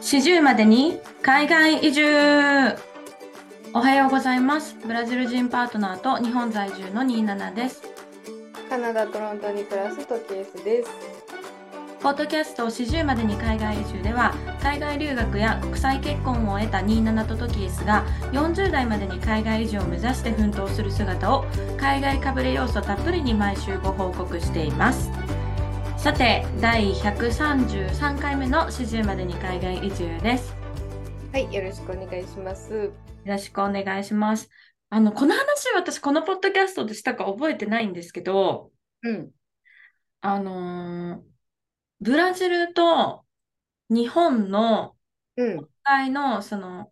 40までに海外移住。おはようございます。ブラジル人パートナーと日本在住の27です。カナダ・トロントに暮らすトキエスです。ポッドキャスト40までに海外移住では海外留学や国際結婚を得た27とトキエスが40代までに海外移住を目指して奮闘する姿を海外かぶれ要素たっぷりに毎週ご報告していますさて第133回目の40までに海外移住ですはい、よろしくお願いします。よろしくお願いします。あの、この話、私、このポッドキャストでしたか覚えてないんですけど、うん。あのーブラジルと日本のうん。国会の、その、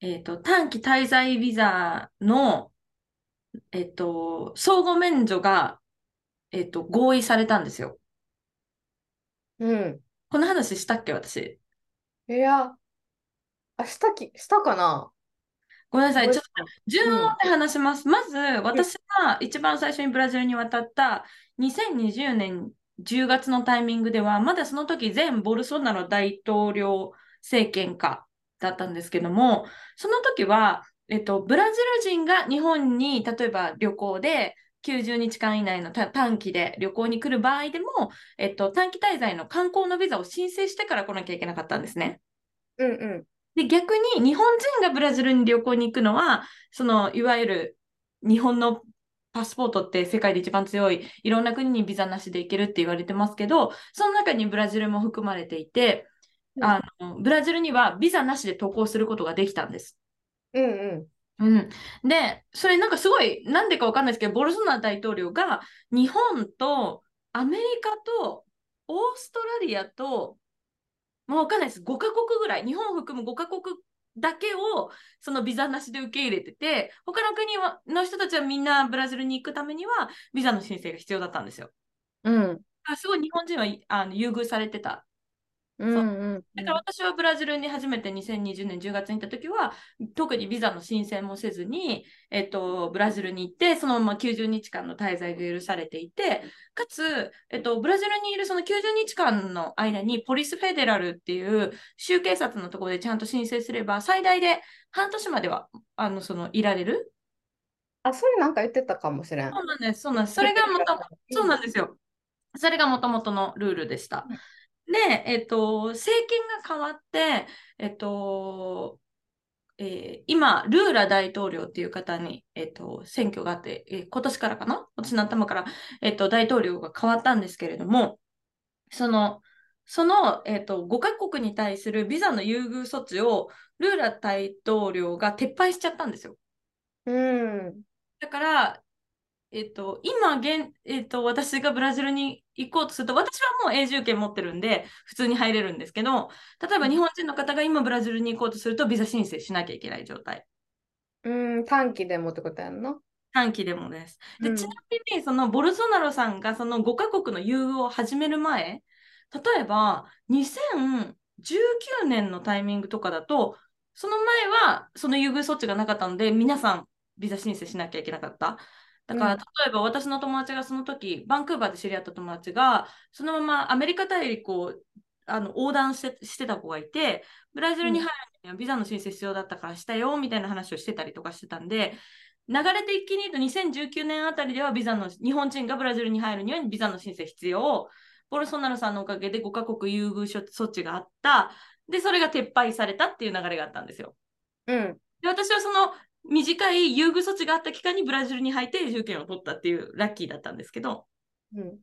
えっと、短期滞在ビザの、えっと、相互免除が、えっと、合意されたんですよ。うん。この話したっけ、私？いや、あ、したき、したかな？ごめんなさい。ちょっと覚順を追って話します。まず、私が一番最初にブラジルに渡った2020年10月のタイミングでは、まだその時前ボルソナロ大統領政権下だったんですけども、その時は、えっと、ブラジル人が日本に例えば旅行で90日間以内のた短期で旅行に来る場合でも、えっと、短期滞在の観光のビザを申請してから来なきゃいけなかったんですね。えうんうん。で、逆に日本人がブラジルに旅行に行くのは、その、いわゆる日本のパスポートって世界で一番強い、いろんな国にビザなしで行けるって言われてますけど、その中にブラジルも含まれていて、うんあの、ブラジルにはビザなしで渡航することができたんです。うんううん。で、それなんかすごい、なんでかわかんないですけど、ボルソナロ大統領が日本とアメリカとオーストラリアと、もうわかんないです。5カ国ぐらい、日本を含む5カ国だけをそのビザなしで受け入れてて、他の国はの人たちはみんなブラジルに行くためにはビザの申請が必要だったんですよ。ん。うん。あすごい日本人はあの優遇されてたうんうんだから私はブラジルに初めて2020年10月に行った時は、特にビザの申請もせずに、えっと、ブラジルに行って、そのまま90日間の滞在が許されていて、かつ、えっと、ブラジルにいるその90日間の間に、ポリスフェデラルっていう州警察のところでちゃんと申請すれば、最大で半年までは、あの、その、いられる。あ、それなんか言ってたかもしれん。そうなんです、そうなんです。それがそうなんですよ。それがもともとのルールでした。で、えっと、政権が変わって、えっと、えー今、ルーラ大統領っていう方に、えっと、選挙があって、えー今年からかな？今年の頭から、えっと、大統領が変わったんですけれども、その、その、えっと、5カ国に対するビザの優遇措置を、ルーラ大統領が撤廃しちゃったんですよ。うん。だから、えっと、今現、えっと、私がブラジルに行こうとすると、私はもう永住権持ってるんで、普通に入れるんですけど、例えば日本人の方が今ブラジルに行こうとすると、ビザ申請しなきゃいけない状態。うん、短期でもってことやんな。短期でもです。で、うんちなみに、そのボルソナロさんがその5カ国の優遇を始める前、例えば2019年のタイミングとかだと、その前はその優遇措置がなかったので、皆さんビザ申請しなきゃいけなかった。だから、うん例えば私の友達がその時、バンクーバーで知り合った友達が、そのままアメリカ大陸をあの横断してしてた子がいて、ブラジルに入るにはビザの申請必要だったからしたよみたいな話をしてたりとかしてたんで、流れて一気に言うと2019年あたりではビザの日本人がブラジルに入るにはビザの申請必要。ボルソナロさんのおかげで5カ国優遇措置があった。で、それが撤廃されたっていう流れがあったんですよ。うん。で、私はその短い優遇措置があった期間にブラジルに入って永住権を取ったっていうラッキーだったんですけど、うん。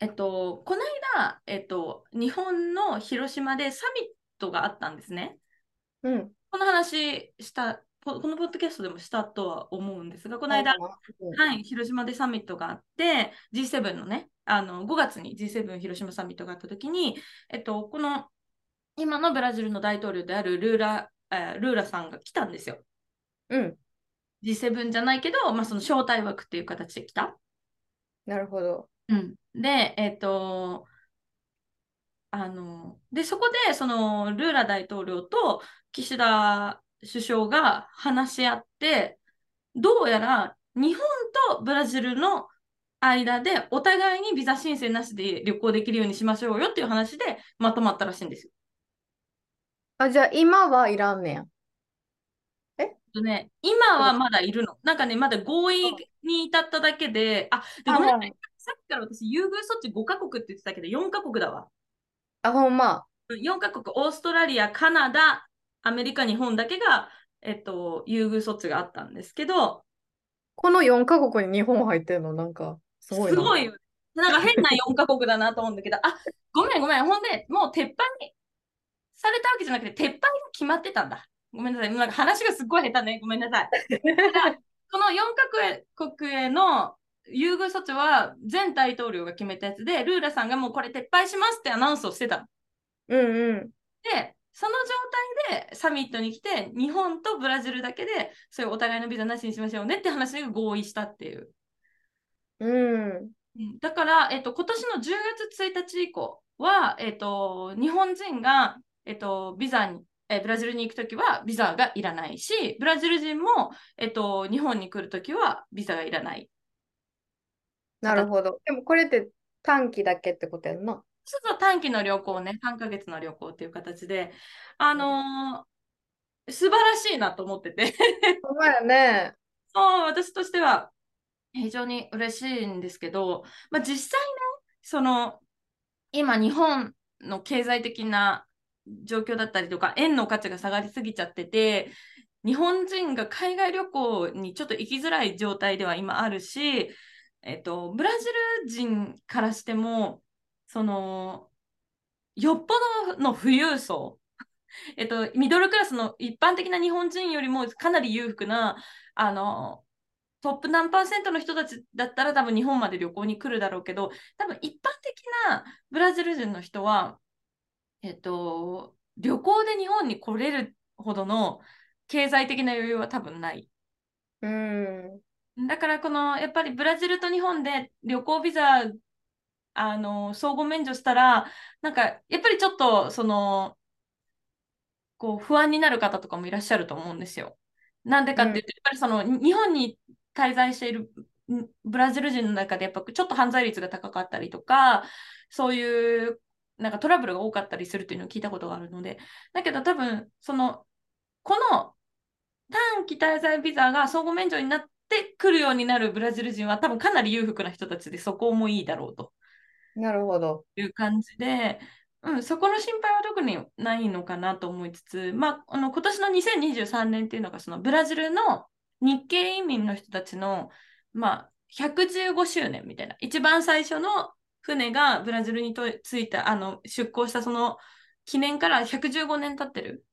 えっと、この間、えっと、日本の広島でサミットがあったんですね。うん。この話した、ここのポッドキャストでもしたとは思うんですが、この間、うんはい、広島でサミットがあって、G7 のね、あの5月に G7 広島サミットがあったときに、えっと、この今のブラジルの大統領であるルーラ、えールーラさんが来たんですよ。うん。G7 じゃないけど、まあ、その招待枠っていう形で来た。なるほど。うん、で、えっと、あの、で、そこで、その、ルーラ大統領と岸田首相が話し合って、どうやら日本とブラジルの間でお互いにビザ申請なしで旅行できるようにしましょうよっていう話でまとまったらしいんですよ。あ、じゃあ今はいらんねや。とね、今はまだいるの。なんかね、まだ合意に至っただけで、あ、でごめんなさい。さっきから私、優遇措置5カ国って言ってたけど、4カ国だわ。あ、ほんま。4カ国、オーストラリア、カナダ、アメリカ、日本だけが、えっと、優遇措置があったんですけど、この4カ国に日本入ってるの、なんか、すごいな。すごいよ。なんか変な4カ国だなと思うんだけど、あ、ごめんごめん。ほんで、もう撤廃されたわけじゃなくて、撤廃が決まってたんだ。ごめんなさい。なんか話がすっごい下手ね。ごめんなさい。この4カ国への優遇措置は前大統領が決めたやつで、ルーラさんがもうこれ撤廃しますってアナウンスをしてた。うんうん。で、その状態でサミットに来て、日本とブラジルだけで、そういうお互いのビザなしにしましょうねって話で合意したっていう。うん。うんだから、えっと、今年の10月1日以降は、えっと、日本人が、えっと、ビザに、えブラジルに行くときはビザがいらないし、ブラジル人も、えっと、日本に来るときはビザがいらない。なるほど。でもこれって短期だけってことやんな？そうそう短期の旅行ね、3ヶ月の旅行っていう形で、あのー素晴らしいなと思ってて、ほんまやね。そう、私としては非常に嬉しいんですけど、まあ、実際ね、その、今日本の経済的な状況だったりとか、円の価値が下がりすぎちゃってて、日本人が海外旅行にちょっと行きづらい状態では今あるし、えっと、ブラジル人からしても、その、よっぽどの富裕層、えっと、ミドルクラスの一般的な日本人よりもかなり裕福な、あの、トップ何パーセントの人たちだったら多分日本まで旅行に来るだろうけど、多分一般的なブラジル人の人は、えっと、旅行で日本に来れるほどの経済的な余裕は多分ない。うん。だからこのやっぱりブラジルと日本で旅行ビザあの相互免除したらなんかやっぱりちょっとそのこう不安になる方とかもいらっしゃると思うんですよ。なんでかっていうと、やっぱりその日本に滞在しているんブラジル人の中でやっぱちょっと犯罪率が高かったりとかそういうなんかトラブルが多かったりするっていうのを聞いたことがあるのでだけど多分そのこの短期滞在ビザが相互免除になってくるようになるブラジル人は多分かなり裕福な人たちでそこもいいだろうとなるほど。いう感じで、うん、そこの心配は特にないのかなと思いつつ、まあ、あの今年の2023年っていうのがそのブラジルの日系移民の人たちの、まあ、115周年みたいな一番最初の船がブラジルにと着いたあの出港したその記念から115年経ってる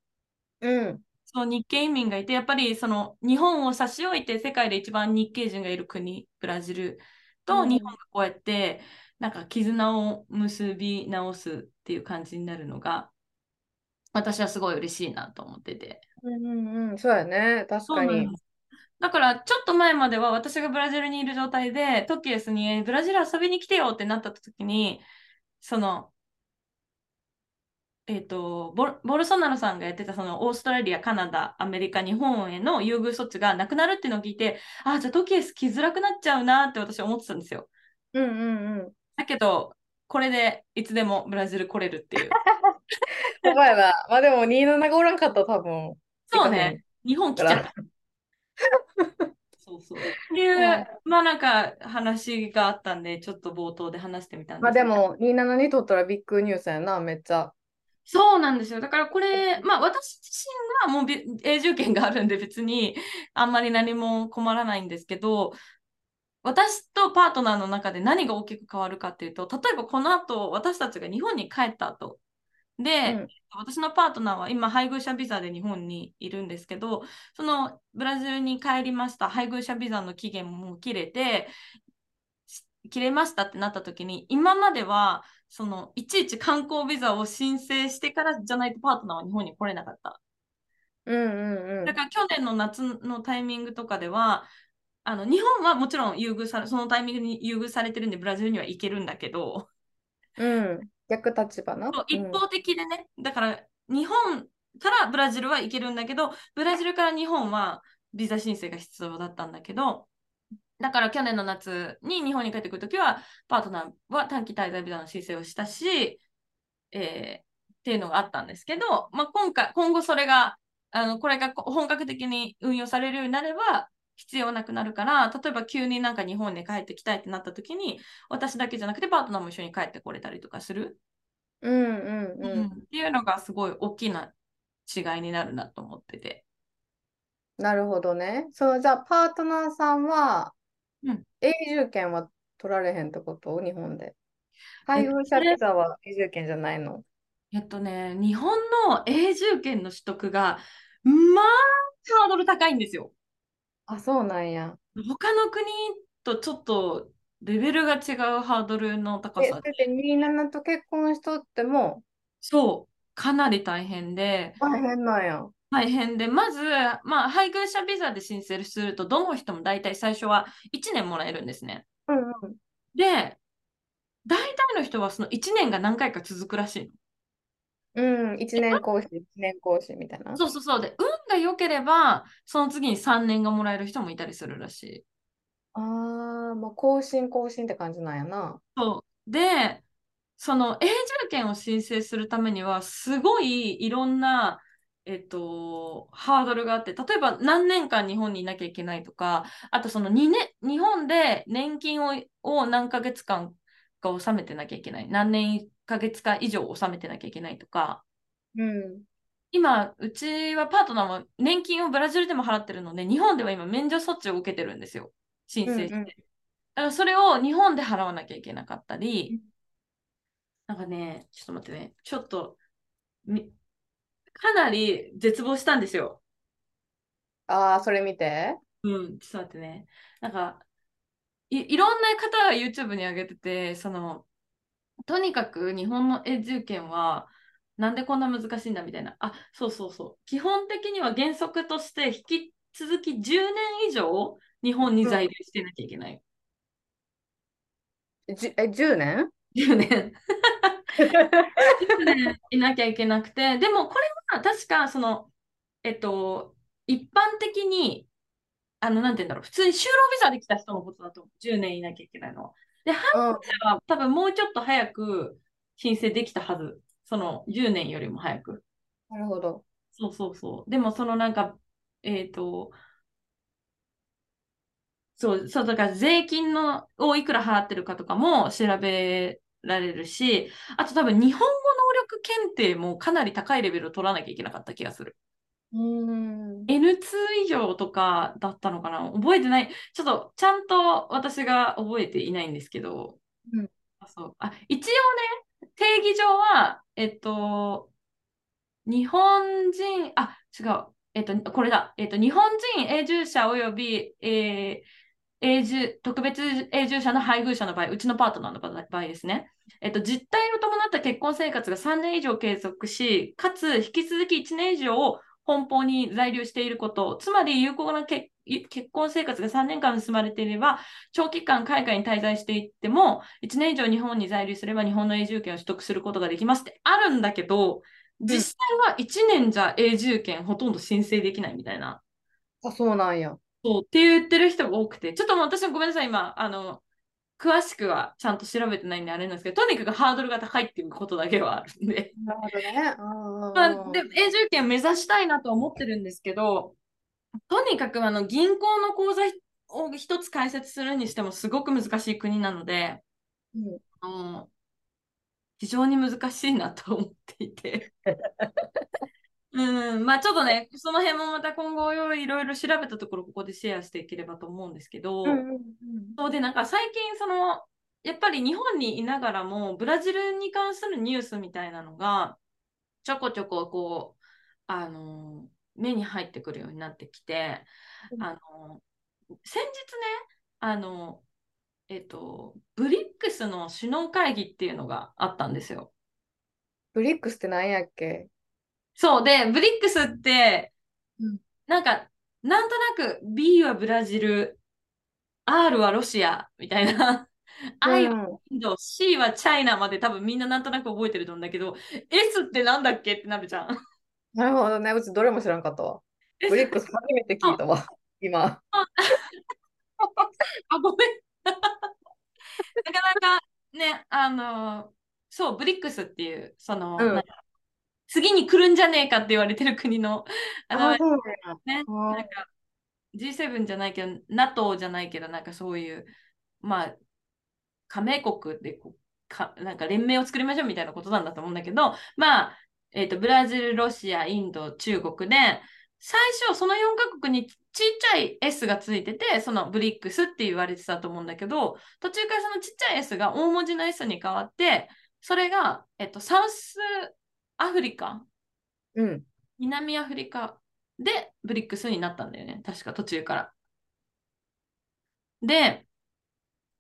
うん。その日系移民がいて、やっぱりその日本を差し置いて世界で一番日系人がいる国、ブラジルとうん日本がこうやって、なんか絆を結び直すっていう感じになるのが、私はすごい嬉しいなと思ってて。うんうんうん。そうやね。確かにだからちょっと前までは私がブラジルにいる状態でトキエスにブラジル遊びに来てよってなった時にそのえっとボルボルソナロさんがやってたそのオーストラリア、カナダ、アメリカ、日本への優遇措置がなくなるっていうのを聞いてあじゃあトキエス来づらくなっちゃうなって私は思ってたんですようんうんうん。だけどこれでいつでもブラジル来れるっていうほんまやな。まあでも27がおらんかったら多分。そうね日本来ちゃった そうそう。っていう、はいまあなんか話があったんで、ちょっと冒頭で話してみたんですけど。まあでも、27にとったらビッグニュースやな、めっちゃ。そうなんですよ。だからこれ、まあ私自身はもうび永住権があるんで別にあんまり何も困らないんですけど、私とパートナーの中で何が大きく変わるかっていうと、例えばこの後私たちが日本に帰った後で、うん私のパートナーは今配偶者ビザで日本にいるんですけど、そのブラジルに帰りました配偶者ビザの期限も切れて、し切れましたってなった時に、今まではそのいちいち観光ビザを申請してからじゃないとパートナーは日本に来れなかった。うんうんうんだ。から去年の夏のタイミングとかでは、あの日本はもちろん優遇され、そのタイミングに優遇されてるんで、ブラジルには行けるんだけど、うん。逆立場な？そう一方的でね、だから日本からブラジルは行けるんだけど、ブラジルから日本はビザ申請が必要だったんだけど、だから去年の夏に日本に帰ってくるときは、パートナーは短期滞在ビザの申請をしたし、えーっっていうのがあったんですけど、まあ、今回、今後それが、あの、これが本格的に運用されるようになれば、必要なくなるから、例えば急になんか日本に帰ってきたいってなった時に、私だけじゃなくてパートナーも一緒に帰ってこれたりとかする。うんうんうん。うん、っていうのがすごい大きな違いになるなと思ってて。なるほどね。そう、じゃあパートナーさんは、うん、永住権は取られへんってこと？日本で。配偶者ビザは永住権じゃないの？えっとね、日本の永住権の取得が、まあ、ハードル高いんですよ。あ、そうなんや。他の国とちょっとレベルが違うハードルの高さで。で、27と結婚しとってもそう、かなり大変で。大変なんや。大変で、まず、まあ、配偶者ビザで申請すると、どの人も大体最初は1年もらえるんですね。うんうん、で、大体の人はその1年が何回か続くらしいの。うん、1年講師、1年講師みたいな。そうそうそう。で、運が良ければ、その次に3年がもらえる人もいたりするらしい。ああ、まあ、更新更新って感じなんやな。そう。で、その永住権を申請するためには、すごいいろんな、えっと、ハードルがあって、例えば何年間日本にいなきゃいけないとか、あとその2年、日本で年金をを何ヶ月間か納めてなきゃいけない。何年ヶ月か以上納めてなきゃいけないとか。うん。今、うちはパートナーも年金をブラジルでも払ってるので、日本では今免除措置を受けてるんですよ。申請して。うんうん、だからそれを日本で払わなきゃいけなかったり、なんかね、ちょっと待ってね、ちょっと、かなり絶望したんですよ。ああ、それ見て。うん、ちょっと待ってね。なんか、いいろんな方が YouTube に上げてて、その、とにかく日本の永住権は、なんでこんな難しいんだみたいな。あ、そうそうそう。基本的には原則として引き続き10年以上日本に在留してなきゃいけない。うん、じえ、10年 ?10 年。年いなきゃいけなくて、でもこれは確かその、えっと、一般的に、あの、なんて言うんだろう、普通に就労ビザで来た人のことだと10年いなきゃいけないのは。で、半分は多分もうちょっと早く申請できたはず。その10年よりも早く。なるほど。そうそうそう。でもそのなんか、えっ、ー、と、そう、そう、だから税金のをいくら払ってるかとかも調べられるし、あと多分日本語能力検定もかなり高いレベルを取らなきゃいけなかった気がする。うん N2 以上とかだったのかな？覚えてない。ちょっとちゃんと私が覚えていないんですけど。うん、あそうあ一応ね、定義上は、えっと、日本人、あ、違う。えっと、これだ。えっと、日本人永住者及び、えー、永住、特別永住者の配偶者の場合、うちのパートナーの場合ですね。えっと、実態を伴った結婚生活が3年以上継続し、かつ引き続き1年以上本邦に在留していること、つまり有効な結婚生活が3年間進まれていれば、長期間海外に滞在していっても、1年以上日本に在留すれば日本の永住権を取得することができますって。あるんだけど、実際は1年じゃ永住権ほとんど申請できないみたいな。あ、そうなんや。そう。って言ってる人が多くて、ちょっともう私はごめんなさい、今、あの、詳しくはちゃんと調べてないんであれなんですけど、とにかくハードルが高いっていうことだけはあるんで。なるほどね。まあ、で永住権目指したいなと思ってるんですけど、とにかくあの銀行の口座を一つ開設するにしてもすごく難しい国なので、うん、あの非常に難しいなと思っていて。うん、まあちょっとね、その辺もまた今後いろいろ調べたところ、ここでシェアしていければと思うんですけど、うんうんうん、そうで、なんか最近、その、やっぱり日本にいながらも、ブラジルに関するニュースみたいなのが、ちょこちょここう、あの、目に入ってくるようになってきて、うん、あの、先日ね、あの、えっと、ブリックスの首脳会議っていうのがあったんですよ。ブリックスって何やっけ？そうで、ブリックスって、うん、なんか、なんとなく B はブラジル、R はロシアみたいな、I はインド、C はチャイナまで多分みんななんとなく覚えてると思うんだけど、S ってなんだっけってなるじゃん。なるほどね、うちどれも知らんかったわ。ブリックス初めて聞いたわ、今。あ、ごめん。なかなかね、あの、そう、ブリックスっていう、その、うん次に来るんじゃねえかって言われてる国の、あの、ね、や。なんか G7 じゃないけど、NATO じゃないけど、なんかそういう、まあ、加盟国でこうか、なんか連盟を作りましょうみたいなことなんだと思うんだけど、まあ、えっ、と、ブラジル、ロシア、インド、中国で、最初、その4カ国にちっちゃい S がついてて、そのブリックスって言われてたと思うんだけど、途中からそのちっちゃい S が大文字の S に変わって、それが、えっと、サウスアフリカ、うん。南アフリカ？でブリックスになったんだよね。確か途中から。で、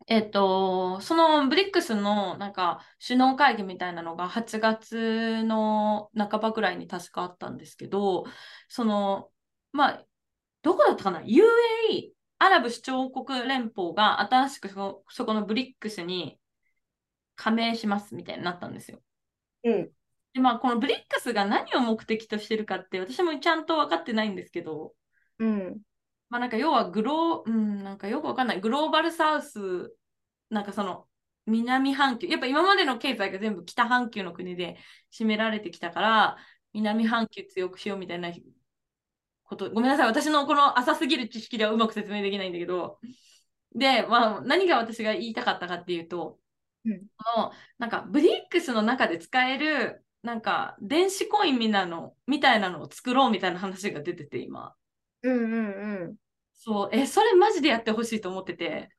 えっと、そのブリックスのなんか首脳会議みたいなのが8月の半ばぐらいに確かあったんですけど、その、まあ、どこだったかな ?UAE、アラブ首長国連邦が新しくそそこのブリックスに加盟しますみたいになったんですよ。うん。で、まあ、このブリックスが何を目的としてるかって私もちゃんと分かってないんですけど、うん。まあなんか要はグロー、うん、なんかよくわかんない。グローバルサウス、なんかその南半球、やっぱ今までの経済が全部北半球の国で占められてきたから、南半球強くしようみたいなこと、ごめんなさい。私のこの浅すぎる知識ではうまく説明できないんだけど、で、まあ何が私が言いたかったかっていうと、うんこのなんかブリックスの中で使える、なんか電子コインみたいなのみたいなのを作ろうみたいな話が出てて今。うんうんそう、え、それマジでやってほしいと思ってて、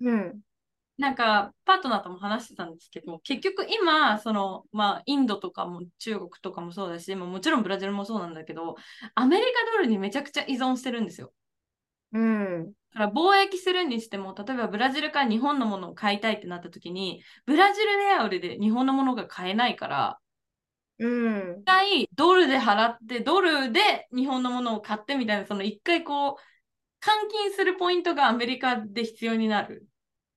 うん。うん。なんかパートナーとも話してたんですけど、結局今、その、まあ、インドとかも中国とかもそうだし、まあもちろんブラジルもそうなんだけど、アメリカドルにめちゃくちゃ依存してるんですよ。うん。だから貿易するにしても、例えばブラジルから日本のものを買いたいってなった時に、ブラジルレアルで日本のものが買えないから、うん一。回ドルで払って、ドルで日本のものを買ってみたいな、その一回こう、換金するポイントがアメリカで必要になる。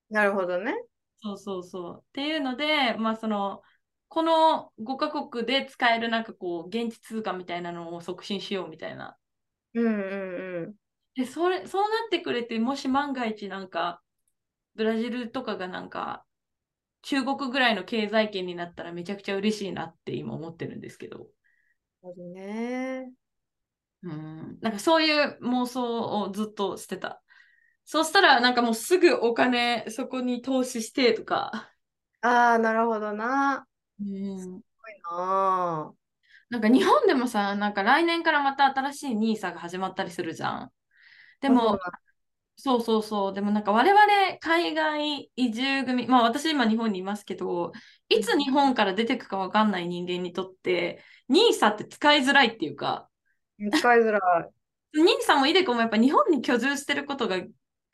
なるほどね。そうそうそう。っていうので、まあその、この5カ国で使えるなんかこう、現地通貨みたいなのを促進しようみたいな。うんうんで、それ、そうなってくれて、もし万が一なんか、ブラジルとかがなんか、中国ぐらいの経済圏になったらめちゃくちゃ嬉しいなって今思ってるんですけど。うん。ね。うん。なんかそういう妄想をずっとしてた。そうしたらなんかもうすぐお金そこに投資してとか。ああ、なるほどな。うん。すごいな。なんか日本でもさ、なんか来年からまた新しい NISA が始まったりするじゃん。でも、そうそうそう。でもなんか我々海外移住組、まあ私今日本にいますけど、いつ日本から出てくかわかんない人間にとって、NISA って使いづらいっていうか、使いづらい。NISA もイデコもやっぱ日本に居住してることが、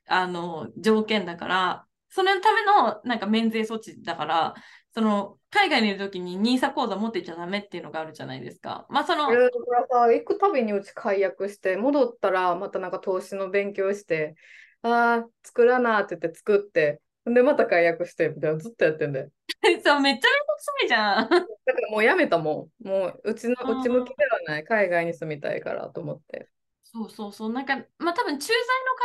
あの、条件だから、そのためのなんか免税措置だから、その海外にいるときに NISA 口座持っていちゃダメっていうのがあるじゃないですか。まあその、いやだからさ、行くたびにうち解約して、戻ったらまたなんか投資の勉強して、ああ、作らなって言って作って、んでまた解約してみたいなずっとやってんで。そう、めっちゃめんどくさいじゃん。だからもうやめたもん。もううちのうち向きではない。海外に住みたいからと思って。そうそうそう。なんか、まあ多分駐在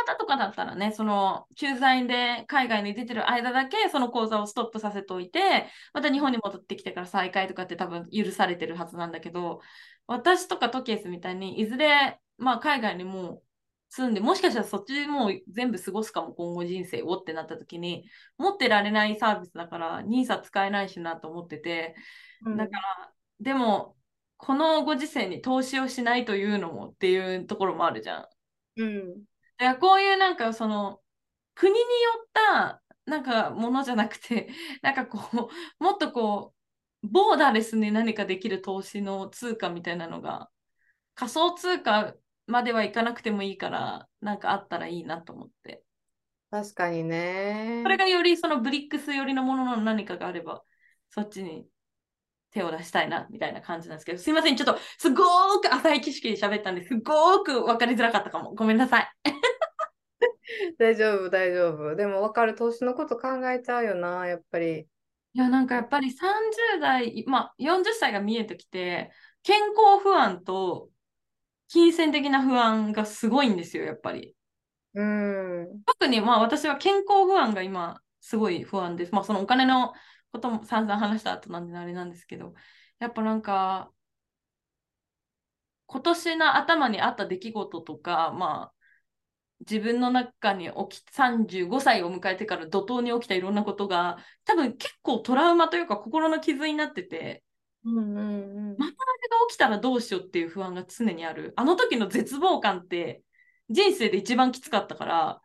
の方とかだったらね、その駐在で海外に出てる間だけその口座をストップさせておいて、また日本に戻ってきてから再開とかって多分許されてるはずなんだけど、私とかトケースみたいにいずれ、まあ海外にもう住んで、もしかしたらそっちでもう全部過ごすかも今後人生をってなった時に、持ってられないサービスだから NISA 使えないしなと思ってて、うんだから、でも、このご時世に投資をしないというのもっていうところもあるじゃん。うん。だからこういうなんかその国によったなんかものじゃなくて、なんかこう、もっとこう、ボーダーレスに何かできる投資の通貨みたいなのが、仮想通貨まではいかなくてもいいから、なんかあったらいいなと思って。確かにねそ。れがよりそのブリックス寄りのものの何かがあれば、そっちに手を出したいな、みたいな感じなんですけど、すいません、ちょっとすごーく浅い知識で喋ったんですごーく分かりづらかったかも。ごめんなさい。大丈夫、大丈夫。でも分かる、投資のこと考えちゃうよな、やっぱり。いや、なんかやっぱり30代、まあ40歳が見えてきて、健康不安と金銭的な不安がすごいんですよ、やっぱり。うん。特にまあ私は健康不安が今すごい不安です。まあそのお金のことも散々話した後なんであれなんですけど、やっぱなんか今年の頭にあった出来事とか、まあ、自分の中に起き35歳を迎えてから怒涛に起きたいろんなことが多分結構トラウマというか心の傷になってて、うんうんうん、またあれが起きたらどうしようっていう不安が常にある。あの時の絶望感って人生で一番きつかったから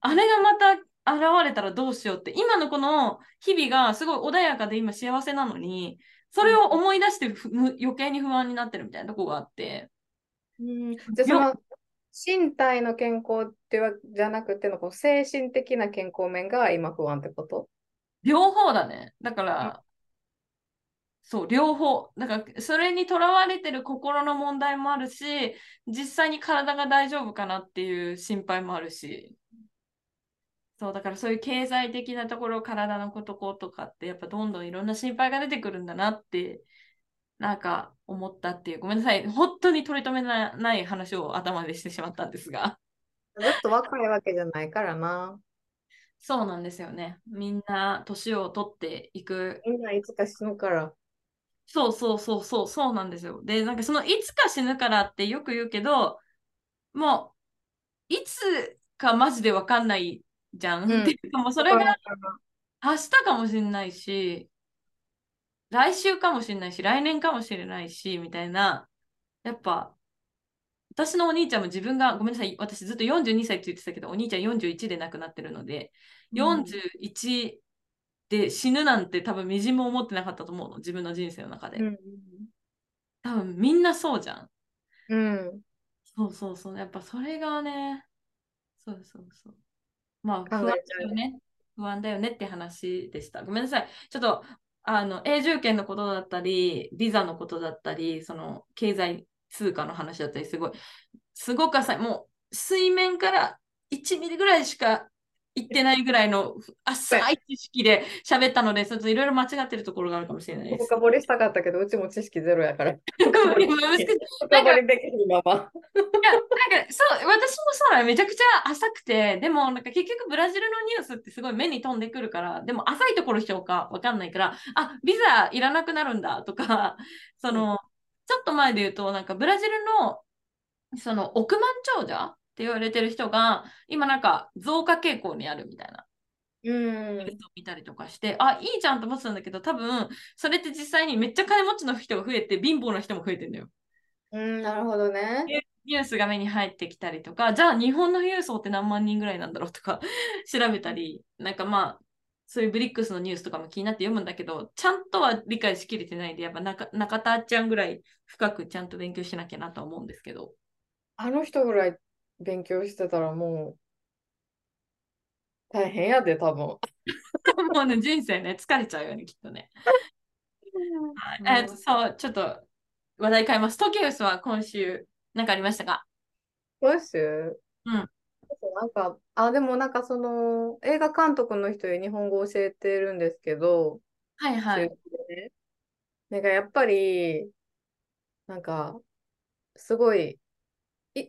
あれがまた現れたらどうしようって今のこの日々がすごい穏やかで今幸せなのにそれを思い出して余計に不安になってるみたいなとこがあって。うん、じゃその身体の健康ってはじゃなくてのこう精神的な健康面が今不安ってこと？両方だね。だから、そう、両方。だから、それにとらわれてる心の問題もあるし、実際に体が大丈夫かなっていう心配もあるし。そう、だからそういう経済的なところ、体のことことかって、やっぱどんどんいろんな心配が出てくるんだなってなんか思ったっていう、ごめんなさい、本当に取り留めない話を頭でしてしまったんですが。ずっと若いわけじゃないからな。そうなんですよね。みんな年を取っていく。みんないつか死ぬから。そうそうそうそう、そうなんですよ。で、なんかそのいつか死ぬからってよく言うけど、もう、いつかマジでわかんないじゃん。うん、っていうかもうそれが明日かもしれないし、来週かもしれないし、来年かもしれないし、みたいな、やっぱ、私のお兄ちゃんも自分が、ごめんなさい、私ずっと42歳って言ってたけど、お兄ちゃん41で亡くなってるので、うん、41で死ぬなんて多分みじんも思ってなかったと思うの、自分の人生の中で。うん、多分みんなそうじゃん。うん。そうそうそう。やっぱそれがね、そうそうそう。まあ、不安だよね。不安だよねって話でした。ごめんなさい。ちょっとあの永住権のことだったり、ビザのことだったり、その経済通貨の話だったり、すごい、すごく浅い、もう水面から1ミリぐらいしか言ってないぐらいの浅い知識で喋ったので、ちょっといろいろ間違ってるところがあるかもしれないです。深掘りしたかったけど、うちも知識ゼロやから。深掘りできるまま。いや、なんかそう、私もそうなのめちゃくちゃ浅くて、でもなんか結局ブラジルのニュースってすごい目に飛んでくるから、でも浅いところしようかわかんないから、あ、ビザいらなくなるんだとか、その、うん、ちょっと前で言うと、なんかブラジルのその億万長者って言われてる人が、今なんか増加傾向にあるみたいな。うん。見たりとかして、あ、いいじゃんと思ってたんだけど、多分、それって実際にめっちゃ金持ちの人が増えて、貧乏な人も増えてんだよ。うん、なるほどね。ニュースが目に入ってきたりとか、じゃあ日本の富裕層って何万人ぐらいなんだろうとか 調べたり、なんかまあ、そういうブリックスのニュースとかも気になって読むんだけど、ちゃんとは理解しきれてないんで、やっぱ中中田ちゃんぐらい深くちゃんと勉強しなきゃなと思うんですけど。あの人ぐらい勉強してたらもう大変やで、多分。もうね、人生ね、疲れちゃうよね、きっとね。はい、えっと、そう、ちょっと話題変えます。トキウスは今週、何かありましたか？今週うん。なんか、あ、でもなんかその、映画監督の人に日本語教えてるんですけど、はいはい。ね、なんかやっぱり、なんか、すごい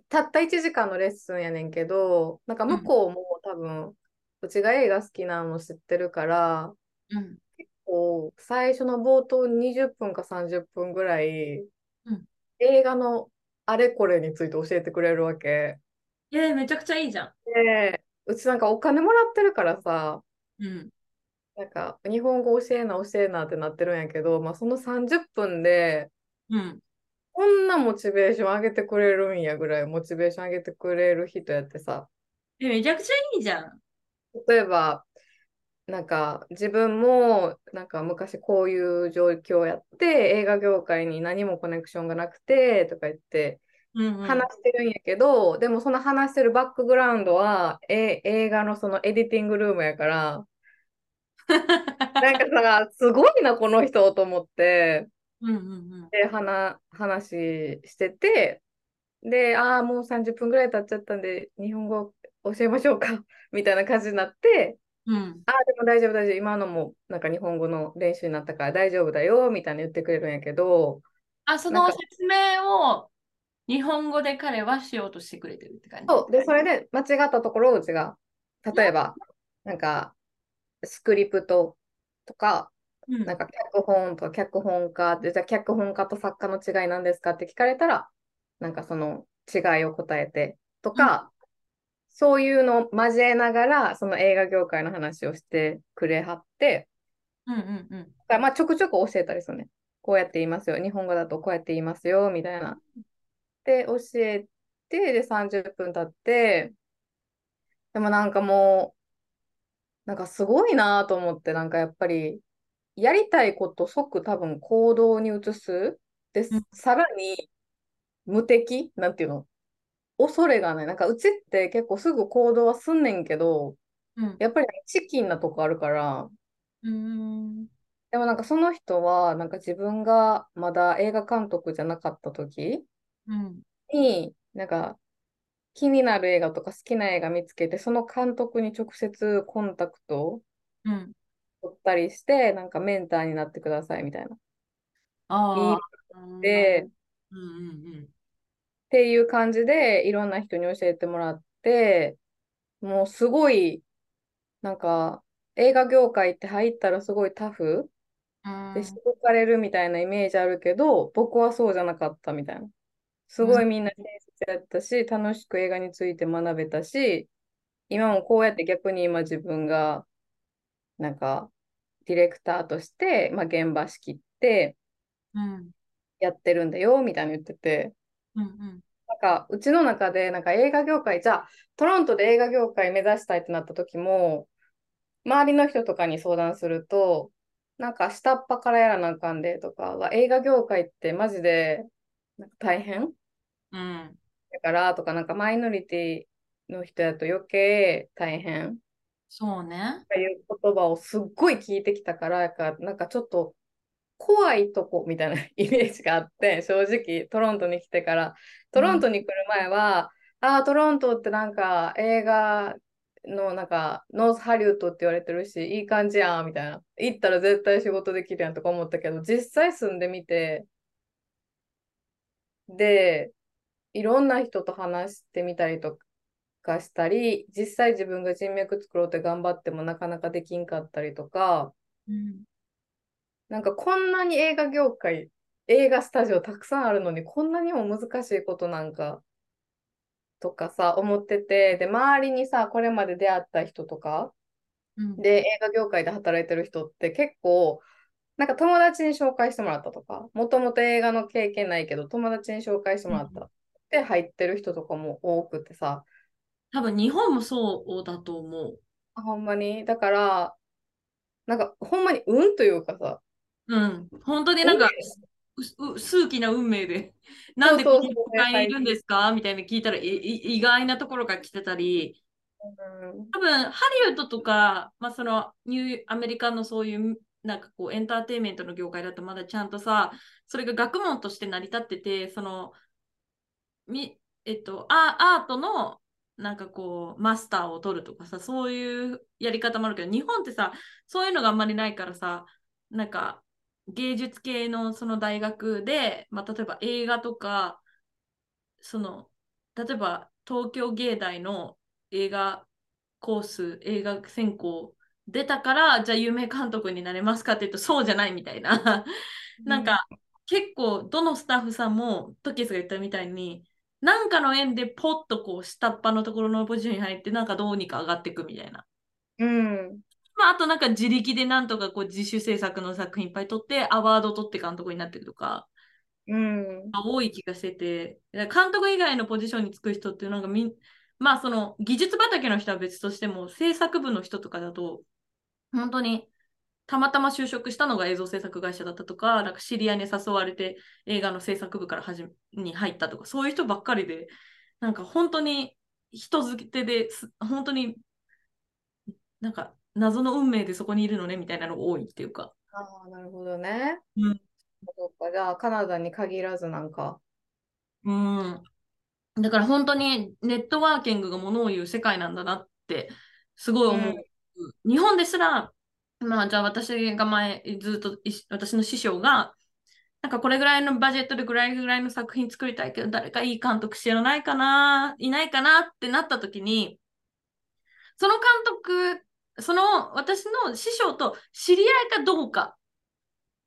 たった1時間のレッスンやねんけど、なんか向こうも多分、うちが映画好きなの知ってるから、うん、結構最初の冒頭20分か30分ぐらい、うん、映画のあれこれについて教えてくれるわけ。えー、めちゃくちゃいいじゃん。で、うちなんかお金もらってるからさ、うん、なんか日本語教えな教えなってなってるんやけど、まあ、その30分で、うん、こんなモチベーション上げてくれるんやぐらいモチベーション上げてくれる人やってさ。え、めちゃくちゃいいじゃん。例えば、なんか自分もなんか昔こういう状況やって映画業界に何もコネクションがなくてとか言って話してるんやけど、うんうん、でもその話してるバックグラウンドはえ映画のそのエディティングルームやから なんかさすごいなこの人と思ってうんうんうん、で話話しててでああもう30分ぐらい経っちゃったんで日本語教えましょうか みたいな感じになって、うん、ああでも大丈夫大丈夫。今のもなんか日本語の練習になったから大丈夫だよみたいな言ってくれるんやけどあその説明を日本語で彼はしようとしてくれてるって感じ？そう。でそれで間違ったところをうちが例えば、なんかスクリプトとかなんか脚本とか脚本家で、じゃあ脚本家と作家の違いなんですかって聞かれたら、なんかその違いを答えてとか、うん、そういうのを交えながら、その映画業界の話をしてくれはって、うんうんうん、まあちょくちょく教えたりするね。こうやって言いますよ。日本語だとこうやって言いますよ、みたいな。で、教えて、で、30分経って、でもなんかもう、なんかすごいなと思って、なんかやっぱり、やりたいこと即多分行動に移す。で、さらに無敵？なんていうの？恐れがない。なんかうちって結構すぐ行動はすんねんけど、うん、やっぱりチキンなとこあるから、うん。でもなんかその人は、なんか自分がまだ映画監督じゃなかった時に、なんか気になる映画とか好きな映画見つけて、その監督に直接コンタクト取ったりして、なんかメンターになってくださいみたいな。ああ。で、うんうんうん、っていう感じでいろんな人に教えてもらって、もうすごい、なんか映画業界って入ったらすごいタフで、しごかれるみたいなイメージあるけど、僕はそうじゃなかったみたいな。すごいみんな親切やったし、楽しく映画について学べたし、今もこうやって逆に今自分が、なんか、ディレクターとして、まあ、現場仕切って、やってるんだよ、みたいに言ってて、うんうん、なんか、うちの中で、なんか映画業界、じゃあ、トロントで映画業界目指したいってなった時も、周りの人とかに相談すると、なんか下っ端からやらなあかんでとかは、映画業界ってマジでなんか大変？うん。だからとか、なんかマイノリティの人やと余計大変。そうね。っていう言葉をすっごい聞いてきたから、かなんかちょっと怖いとこみたいな イメージがあって、正直トロントに来てから、トロントに来る前は、うん、ああ、トロントってなんか映画のなんかノースハリウッドって言われてるし、いい感じやんみたいな。行ったら絶対仕事できるやんとか思ったけど、実際住んでみて、で、いろんな人と話してみたりとかしたり、実際自分が人脈作ろうって頑張ってもなかなかできんかったりとか、うん、なんかこんなに映画業界、映画スタジオたくさんあるのに、こんなにも難しいことなんかとかさ、思ってて、で、周りにさ、これまで出会った人とか、うん、で、映画業界で働いてる人って結構、なんか友達に紹介してもらったとか、もともと映画の経験ないけど、友達に紹介してもらった。って入ってる人とかも多くてさ。多分日本もそうだと思う。あほんまに？だから、なんかほんまに運というかさ。うん、本当になんか、数奇な運命で、なんでこの会にいるんですか？みたいな聞いたら意外なところが来てたり、うん、多分ハリウッドとか、まあ、そのニューアメリカのそういうなんかこうエンターテインメントの業界だとまだちゃんとさ、それが学問として成り立ってて、そのみえっと、アートのなんかこうマスターを取るとかさそういうやり方もあるけど日本ってさそういうのがあんまりないからさなんか芸術系のその大学で、まあ、例えば映画とかその例えば東京芸大の映画コース映画専攻出たからじゃあ有名監督になれますかって言うとそうじゃないみたいな。なんか、結構どのスタッフさんもトキスが言ったみたいになんかの縁でポッとこう下っ端のところのポジションに入ってなんかどうにか上がっていくみたいな。うん。まあ、あとなんか自力でなんとかこう自主制作の作品いっぱい撮ってアワード取って監督になってるとか、うん、多い気がしてて監督以外のポジションにつく人っていうのがみまあその技術畑の人は別としても制作部の人とかだと本当にたまたま就職したのが映像制作会社だったとか、なんか知り合いに誘われて映画の制作部からはじに入ったとか、そういう人ばっかりで、なんか本当に人付けで、本当になんか謎の運命でそこにいるのねみたいなの多いっていうか。ああ、なるほどね。うん。そうか、じゃあカナダに限らずなんか。うん。だから本当にネットワーキングがものを言う世界なんだなってすごい思う。うん、日本ですらまあ、じゃあ私が前、ずっと私の師匠が、なんかこれぐらいのバジェットでぐらいぐらいの作品作りたいけど、誰かいい監督知らないかな、いないかなってなった時に、その監督、その私の師匠と知り合いかどうかっ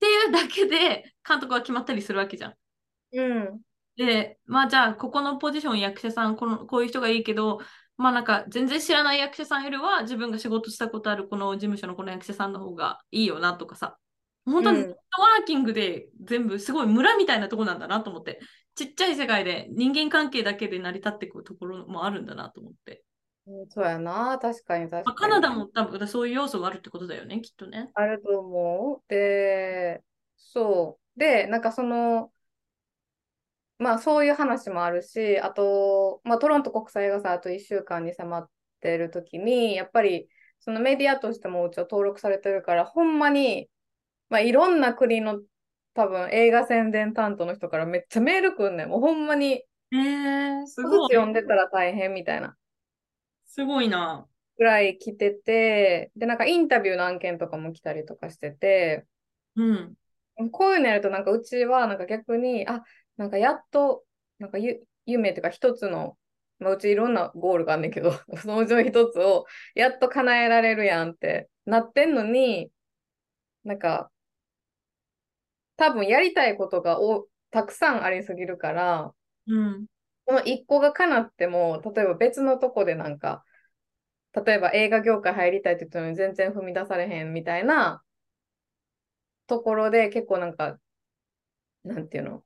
ていうだけで監督は決まったりするわけじゃん。うん。で、まあじゃあ、ここのポジション役者さん、このこういう人がいいけど、まあなんか全然知らない役者さんよりは自分が仕事したことあるこの事務所のこの役者さんの方がいいよなとかさ、本当にネットワーキングで全部すごい村みたいなとこなんだなと思って、ちっちゃい世界で人間関係だけで成り立っていくところもあるんだなと思って。そうやな、確かに確かに。まあ、カナダも多分そういう要素があるってことだよね、きっとね。あると思う。で、そう。で、なんかその、まあそういう話もあるし、あと、まあ、トロント国際映画祭あと1週間に迫ってる時に、やっぱりそのメディアとしてもうちは登録されてるから、ほんまに、まあ、いろんな国の多分映画宣伝担当の人からめっちゃメールくんねん。もうほんまに、えー、すごい。読んでたら大変みたいな。すごいな。ぐらい来てて、で、なんかインタビューの案件とかも来たりとかしてて、うん。こういうのやると、なんかうちはなんか逆に、あ、なんかやっと、なんかゆ夢っていうか一つの、まあ、うちいろんなゴールがあんねんけど、そのうちの一つをやっと叶えられるやんってなってんのに、なんか、多分やりたいことがおたくさんありすぎるから、うん、この一個が叶っても、例えば別のとこでなんか、例えば映画業界入りたいって言ったのに全然踏み出されへんみたいなところで結構なんか、なんていうの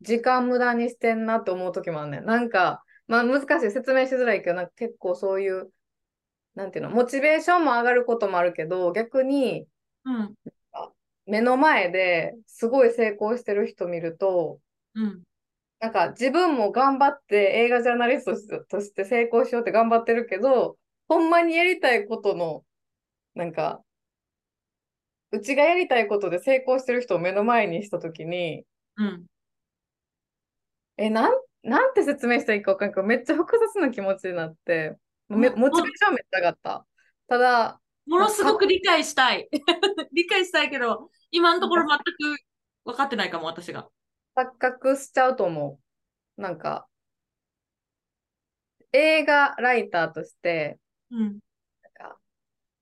時間無駄にしてんなって思う時もあるねん。なんか、まあ難しい、説明しづらいけど、なんか結構そういう、なんていうの、モチベーションも上がることもあるけど、逆に、うん、目の前ですごい成功してる人見ると、うん、なんか自分も頑張って映画ジャーナリストとして成功しようって頑張ってるけど、ほんまにやりたいことの、なんか、うちがやりたいことで成功してる人を目の前にしたときに、うん、え、なん、なんて説明したらいいか分かんないけど、めっちゃ複雑な気持ちになって、めモチベーションめっちゃ上がった。ただ、ものすごく理解したい。理解したいけど、今のところ全く分かってないかも、私が。錯覚しちゃうと思う。なんか、映画ライターとして、うん、なんか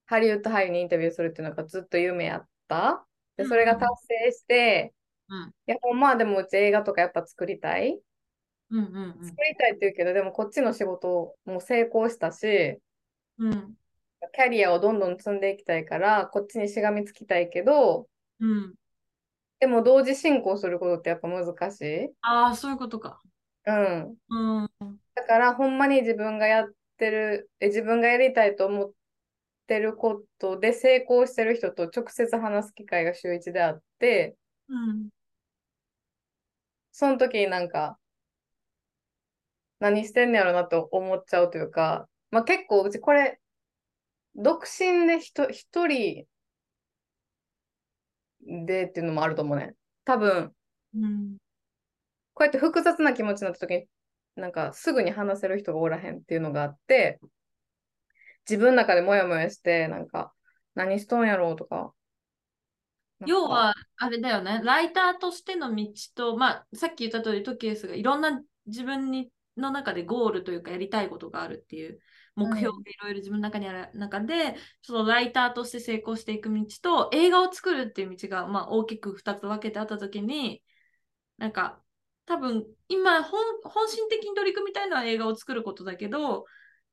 ハリウッド俳優にインタビューするっていうのがずっと夢やった。で、それが達成して、うん、いや、ほんまでもうち映画とかやっぱ作りたい。うんうんうん、作りたいって言うけど、でもこっちの仕事も成功したし、うん、キャリアをどんどん積んでいきたいから、こっちにしがみつきたいけど、うん、でも同時進行することってやっぱ難しい。ああ、そういうことか。うん。うん、だからほんまに自分がやってる、え自分がやりたいと思ってることで成功してる人と直接話す機会が週一であって、うん、その時になんか、何してんねやろなと思っちゃうというか、まあ結構うちこれ、独身で一人でっていうのもあると思うね。多分、うん、こうやって複雑な気持ちになった時に、なんかすぐに話せる人がおらへんっていうのがあって、自分の中でモヤモヤして、なんか、何しとんやろうとか。要は、あれだよね、ライターとしての道と、まあ、さっき言った通り、トキエスがいろんな自分にの中でゴールというかやりたいことがあるっていう目標がいろいろ自分の中にある中で、そのライターとして成功していく道と映画を作るっていう道が、まあ、大きく2つ分けてあった時になんか多分今本心的に取り組みたいのは映画を作ることだけど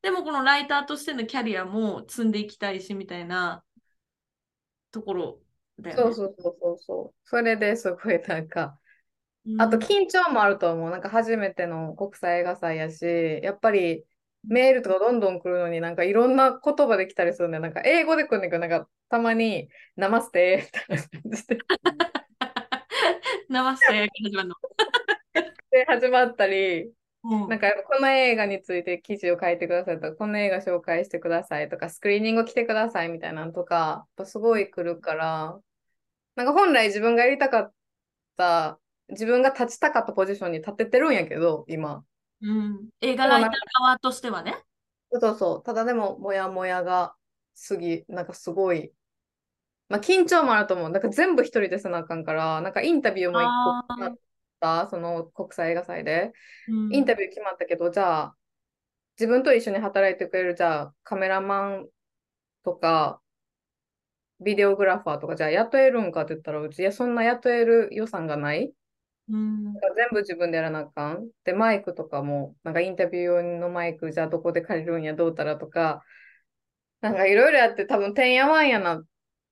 でもこのライターとしてのキャリアも積んでいきたいしみたいなところだよね。そうそうそうそうそう。それですごいなんかあと緊張もあると思う。なんか初めての国際映画祭やし、やっぱりメールとかどんどん来るのになんかいろんな言葉で来たりするんで、なんか英語で来るんだけど、なんかたまに、ナマステ みたいな感じで。ナマステ始まるの。で始まったり、うん、なんかこの映画について記事を書いてくださいとか、この映画紹介してくださいとか、スクリーニング来てくださいみたいなのとか、やっぱすごい来るから、なんか本来自分がやりたかった自分が立ちたかったポジションに立ててるんやけど、今。うん、映画ライター側としてはね。そうそう。ただでも、もやもやが過ぎ、なんかすごい、まあ、緊張もあると思う。なんか全部一人でせなあかんから、なんかインタビューも一個決まった、その国際映画祭で。うん、インタビュー決まったけど、じゃあ、自分と一緒に働いてくれる、じゃあ、カメラマンとか、ビデオグラファーとか、じゃあ雇えるんかって言ったら、うち、いや、そんな雇える予算がない。うん、全部自分でやらなあかん。で、マイクとかも、なんかインタビュー用のマイク、じゃあどこで借りるんや、どうたらとか、なんかいろいろやって多分てんやわんやな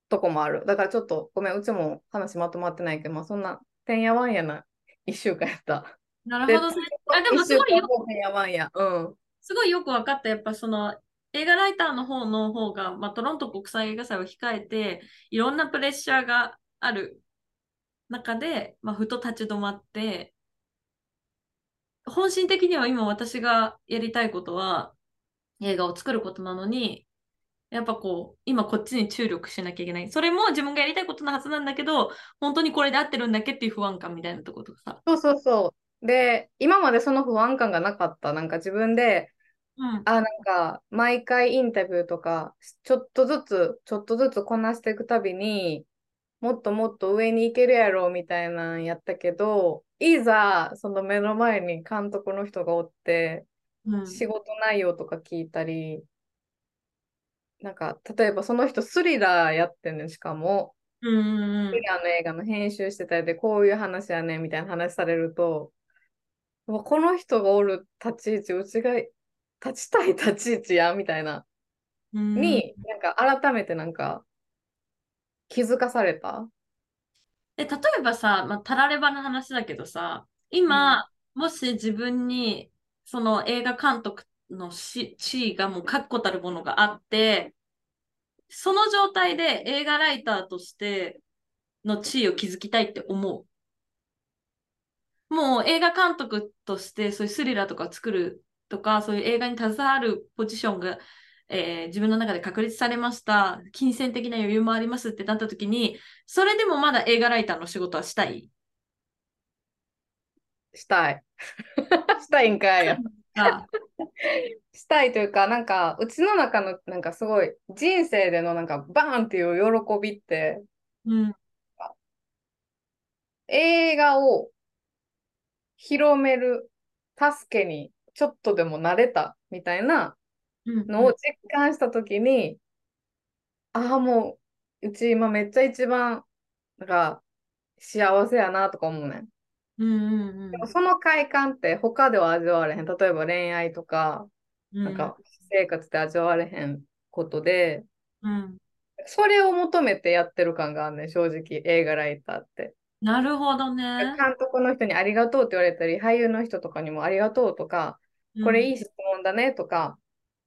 とこもある。だからちょっとごめん、うちも話まとまってないけど、まあそんなてんやわんやな一週間やった。なるほどね。あでもすごいよてんやわんや。うん。すごいよく分かった。やっぱその映画ライターの方の方が、まあ、トロント国際映画祭を控えて、いろんなプレッシャーがある中で、まあ、ふと立ち止まって、本心的には今私がやりたいことは映画を作ることなのに、やっぱこう、今こっちに注力しなきゃいけない。それも自分がやりたいことのはずなんだけど、本当にこれで合ってるんだっけっていう不安感みたいなとことかさ。そうそうそう。で、今までその不安感がなかった。なんか自分で、あ、なんか、毎回インタビューとか、ちょっとずつ、ちょっとずつこなしていくたびに、もっともっと上に行けるやろみたいなんやったけど、いざ、その目の前に監督の人がおって、うん、仕事内容とか聞いたり、なんか、例えばその人スリラーやってんねん、しかも。うんうんスリラーの映画の編集してたりで、こういう話やねんみたいな話されると、この人がおる立ち位置、うちが立ちたい立ち位置や、みたいな。に、なんか改めてなんか気づかされた？え例えばさ、まあ、たらればの話だけどさ、今、うん、もし自分にその映画監督の地位がもう確固たるものがあって、その状態で映画ライターとしての地位を築きたいって思う。もう映画監督としてそういうスリラーとか作るとか、そういう映画に携わるポジションが、えー、自分の中で確立されました。金銭的な余裕もありますってなった時に、それでもまだ映画ライターの仕事はしたい？したい。したいんかい。したいというか、なんか、うちの中の、なんかすごい、人生でのなんか、バーンっていう喜びって、うん、映画を広める助けにちょっとでもなれたみたいなのを実感したときに、うんうん、ああ、もう、うち今めっちゃ一番、なんか、幸せやなとか思うねん。うんうんうん、でもその快感って他では味わわれへん。例えば恋愛とか、うん、なんか生活で味わわれへんことで、うん、それを求めてやってる感があるね正直映画ライターって。なるほどね。監督の人にありがとうって言われたり、俳優の人とかにもありがとうとか、うん、これいい質問だねとか、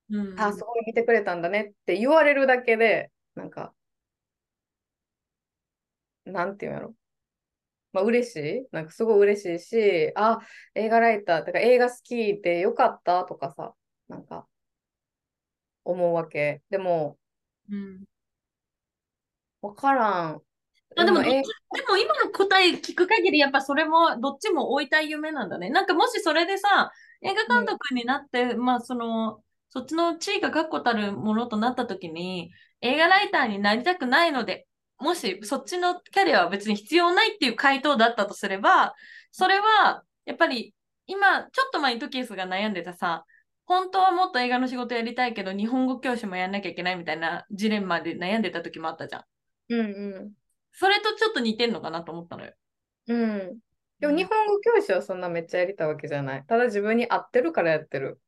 うん、あ、すごい見てくれたんだねって言われるだけで、なんか、なんていうんやろ。まあ、嬉しい？なんかすごい嬉しいし、あ、映画ライター、とか映画好きでよかったとかさ、なんか、思うわけ。でも、うん。わからん。あでもでも今の答え聞く限り、やっぱそれもどっちも追いたい夢なんだね。なんかもしそれでさ、映画監督になって、うん、まあその、そっちの地位が確固たるものとなった時に、映画ライターになりたくないのでもしそっちのキャリアは別に必要ないっていう回答だったとすれば、それはやっぱり今、ちょっと前にトキエスが悩んでたさ、本当はもっと映画の仕事やりたいけど、日本語教師もやんなきゃいけないみたいなジレンマで悩んでた時もあったじゃん。うんうん。それとちょっと似てんのかなと思ったのよ。うん。でも日本語教師はそんなめっちゃやりたいわけじゃない。ただ自分に合ってるからやってる。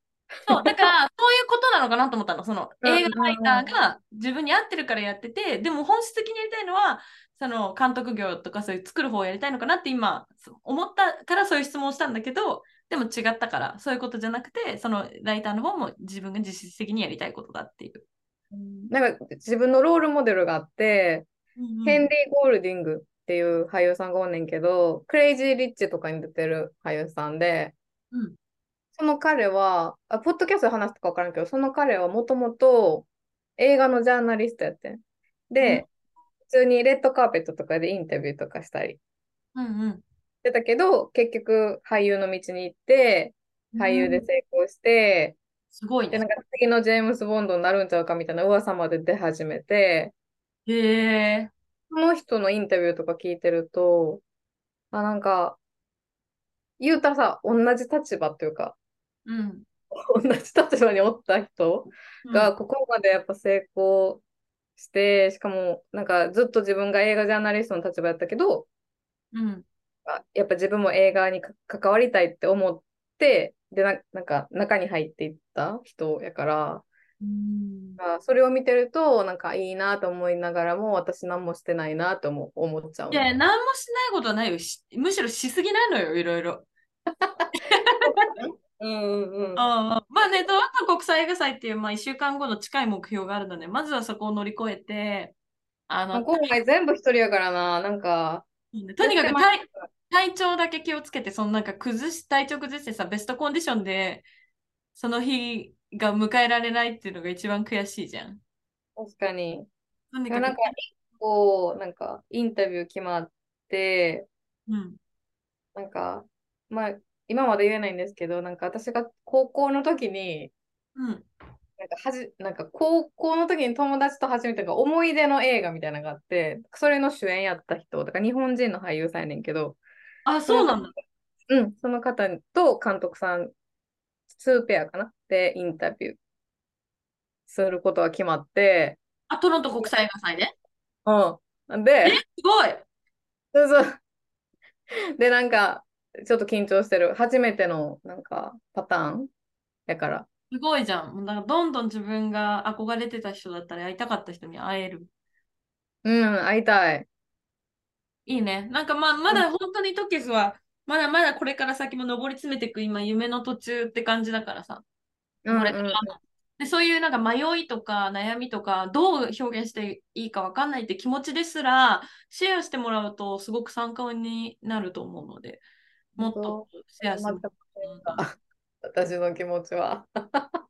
そう、だから、そういうことなのかなと思ったの。その、映画ライターが自分に合ってるからやってて、でも本質的にやりたいのは、その、監督業とかそういう作る方をやりたいのかなって今、思ったからそういう質問をしたんだけど、でも違ったから、そういうことじゃなくて、そのライターの方も自分が実質的にやりたいことだっていう。なんか自分のロールモデルがあって、うんうん、ヘンリー・ゴールディングっていう俳優さんがおんねんけど、クレイジー・リッチとかに出てる俳優さんで、うん、その彼は、あ、ポッドキャストで話すとか分からんけど、その彼はもともと映画のジャーナリストやってん。で、うん、普通にレッドカーペットとかでインタビューとかしたり。うんうん。してたけど、結局俳優の道に行って、俳優で成功して、うん、すごい、ね、で、なんか次のジェームズ・ボンドになるんちゃうかみたいな噂まで出始めて、へえ。その人のインタビューとか聞いてると、あ、なんか、言うたらさ、同じ立場っていうか、うん、同じ立場におった人がここまでやっぱ成功してしかもなんかずっと自分が映画ジャーナリストの立場やったけど、うん、やっぱ自分も映画に関わりたいって思って、でな、なんか中に入っていった人やから、うんそれを見てると、なんかいいなと思いながらも、私何もしてないなと思思っちゃう。いや、何もしないことはないよ。むしろしすぎなのよ、いろいろ。うんうん、あまあね、ドワン国際映画祭っていう、まあ、1週間後の近い目標があるので、まずはそこを乗り越えて、あの今回全部一人やからな、なんか。とにかく体体調だけ気をつけて、そのなんか崩し、体調崩してさ、ベストコンディションで、その日が迎えられないっていうのが一番悔しいじゃん。確かに。とにかなんか、一個、なんか、インタビュー決まって、うん、なんか、まあ、今まで言えないんですけど、なんか私が高校の時に、うん、なんかはじなんか高校の時に友達と初めてが思い出の映画みたいなのがあって、それの主演やった人、だから日本人の俳優さんやねんけど、あ、そうなんだ。うん、その方と監督さん、2ペアかなでインタビューすることが決まって。あ、トロント国際映画祭でうん。で、え、すごいそうそう。で、なんか、ちょっと緊張してる。初めての、なんか、パターンやから。すごいじゃん。なんかどんどん自分が憧れてた人だったり、会いたかった人に会える。うん、会いたい。いいね。なんかまあ、まだ本当にトキスは、まだまだこれから先も上り詰めていく今、夢の途中って感じだからさ。これから。でそういうなんか迷いとか悩みとかどう表現していいか分かんないって気持ちですらシェアしてもらうとすごく参考になると思うのでもっとシェアしてもらう。私の気持ちは。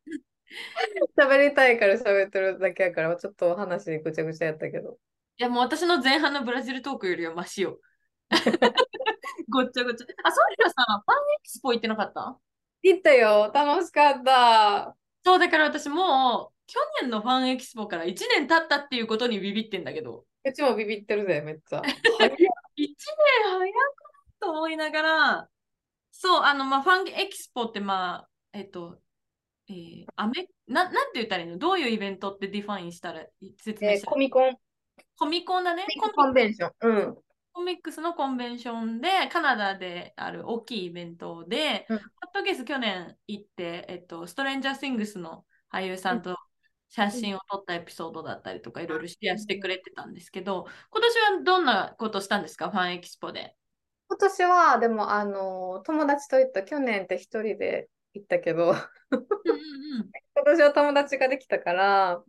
喋りたいから喋ってるだけやからちょっと話ぐちゃぐちゃやったけど。いやもう私の前半のブラジルトークよりはマシよ。ごっちゃごちゃ。あ、そういえばさ、 Fan Expo 行ってなかった？行ったよ。楽しかった。そう、だから私もう、去年の Fan Expo から1年経ったっていうことにビビってんだけど。うちもビビってるぜ、めっちゃ。1年早くと思いながら、そう、あの、まあ、 Fan Expo って、まあ、えっと、えー、アメななんて言ったらいいの？どういうイベントって define したら説明したら、えー、コミコン。コミコンだね。コンベンション。うん。コミックスのコンベンションで、カナダである大きいイベントで、うん、ホットケース去年行って、えっと、ストレンジャー・シングスの俳優さんと写真を撮ったエピソードだったりとか、いろいろシェアしてくれてたんですけど、今年はどんなことしたんですか、ファンエキスポで。今年は、でも、あの、友達と行った、去年って一人で行ったけど、うんうん、今年は友達ができたから、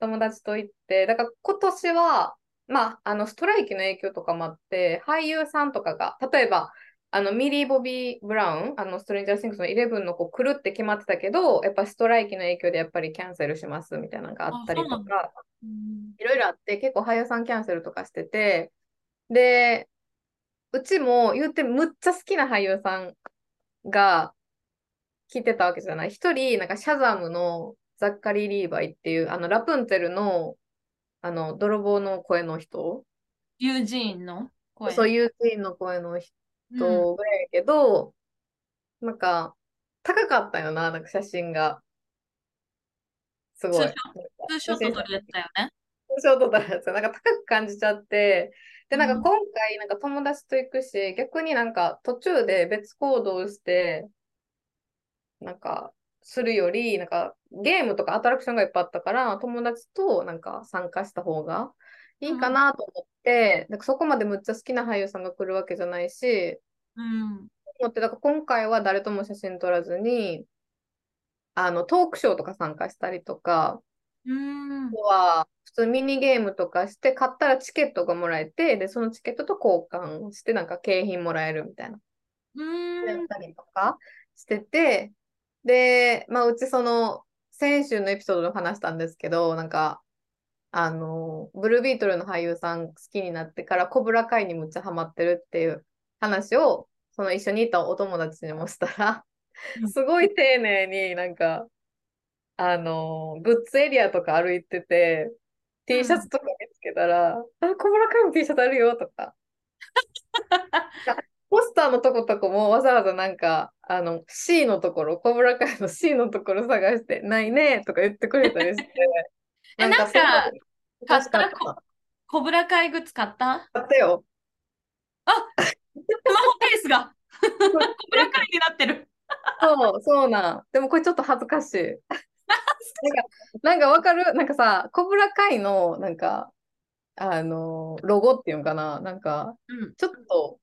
友達と行って、だから今年は、まあ、あの、ストライキの影響とかもあって、俳優さんとかが、例えば、あの、ミリー・ボビー・ブラウン、あの、ストレンジャー・シングスの11の子来るって決まってたけど、やっぱストライキの影響でやっぱりキャンセルしますみたいなのがあったりとか、いろいろあって、結構俳優さんキャンセルとかしてて、で、うちも言ってむっちゃ好きな俳優さんが来てたわけじゃない。一人、なんかシャザムのザッカリー・リーバイっていう、あの、ラプンツェルのあの、泥棒の声の人？ユージーンの声そう、ユージーンの声の人ぐらいやけど、うん、なんか、高かったよな、なんか写真が。すごい。ツーショット撮るやつだよね。ツーショット撮るやつ。なんか高く感じちゃって、で、なんか今回、なんか友達と行くし、逆になんか途中で別行動して、なんかするより、なんかゲームとかアトラクションがいっぱいあったから、友達となんか参加した方がいいかなと思って、うん、なんかそこまでむっちゃ好きな俳優さんが来るわけじゃないし、うん、思って、だから今回は誰とも写真撮らずに、あの、トークショーとか参加したりとか、うん、は普通ミニゲームとかして買ったらチケットがもらえてでそのチケットと交換してなんか景品もらえるみたいな。うん。やったりとかしててで、まあ、うちその、先週のエピソードで話したんですけど、なんか、あの、ブルービートルの俳優さん好きになってから、コブラ会にむっちゃハマってるっていう話を、その一緒にいたお友達にもしたら、すごい丁寧になんか、あの、グッズエリアとか歩いてて、T シャツとか見つけたら、うん、あ、コブラ会の T シャツあるよとか。ポスターのとことこもわざわざなんか、あの、C のところ、コブラ会の C のところ探して、ないねとか言ってくれたりして。え、なんか、買ったコブラ会グッズ買った？買ったよ。あスマホケースがコブラ会になってる。そう、そうなん。でもこれちょっと恥ずかしい。なんか、なんかわかる？なんかさ、コブラ会の、なんか、あの、ロゴっていうのかな？なんか、うん、ちょっと、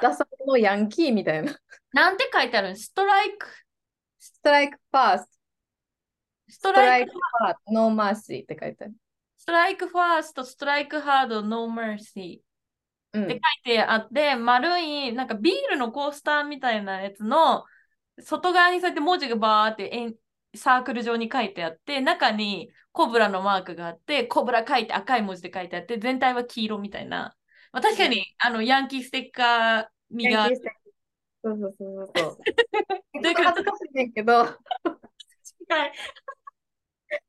ダサのヤンキーみたいな。なんて書いてある strike。 Strike first。Strike first、no mercy って書いてある。Strike first、strike hard、no mercy。って書いてあって、丸い、なんかビールのコースターみたいなやつの、外側にそうやって文字がバーってサークル状に書いてあって、中にコブラのマークがあって、コブラ書いて赤い文字で書いてあって、全体は黄色みたいな。まあ、確かに、うん、あのヤンキーステッカー味が。そうそうそうそう。恥ずかしいねんけど。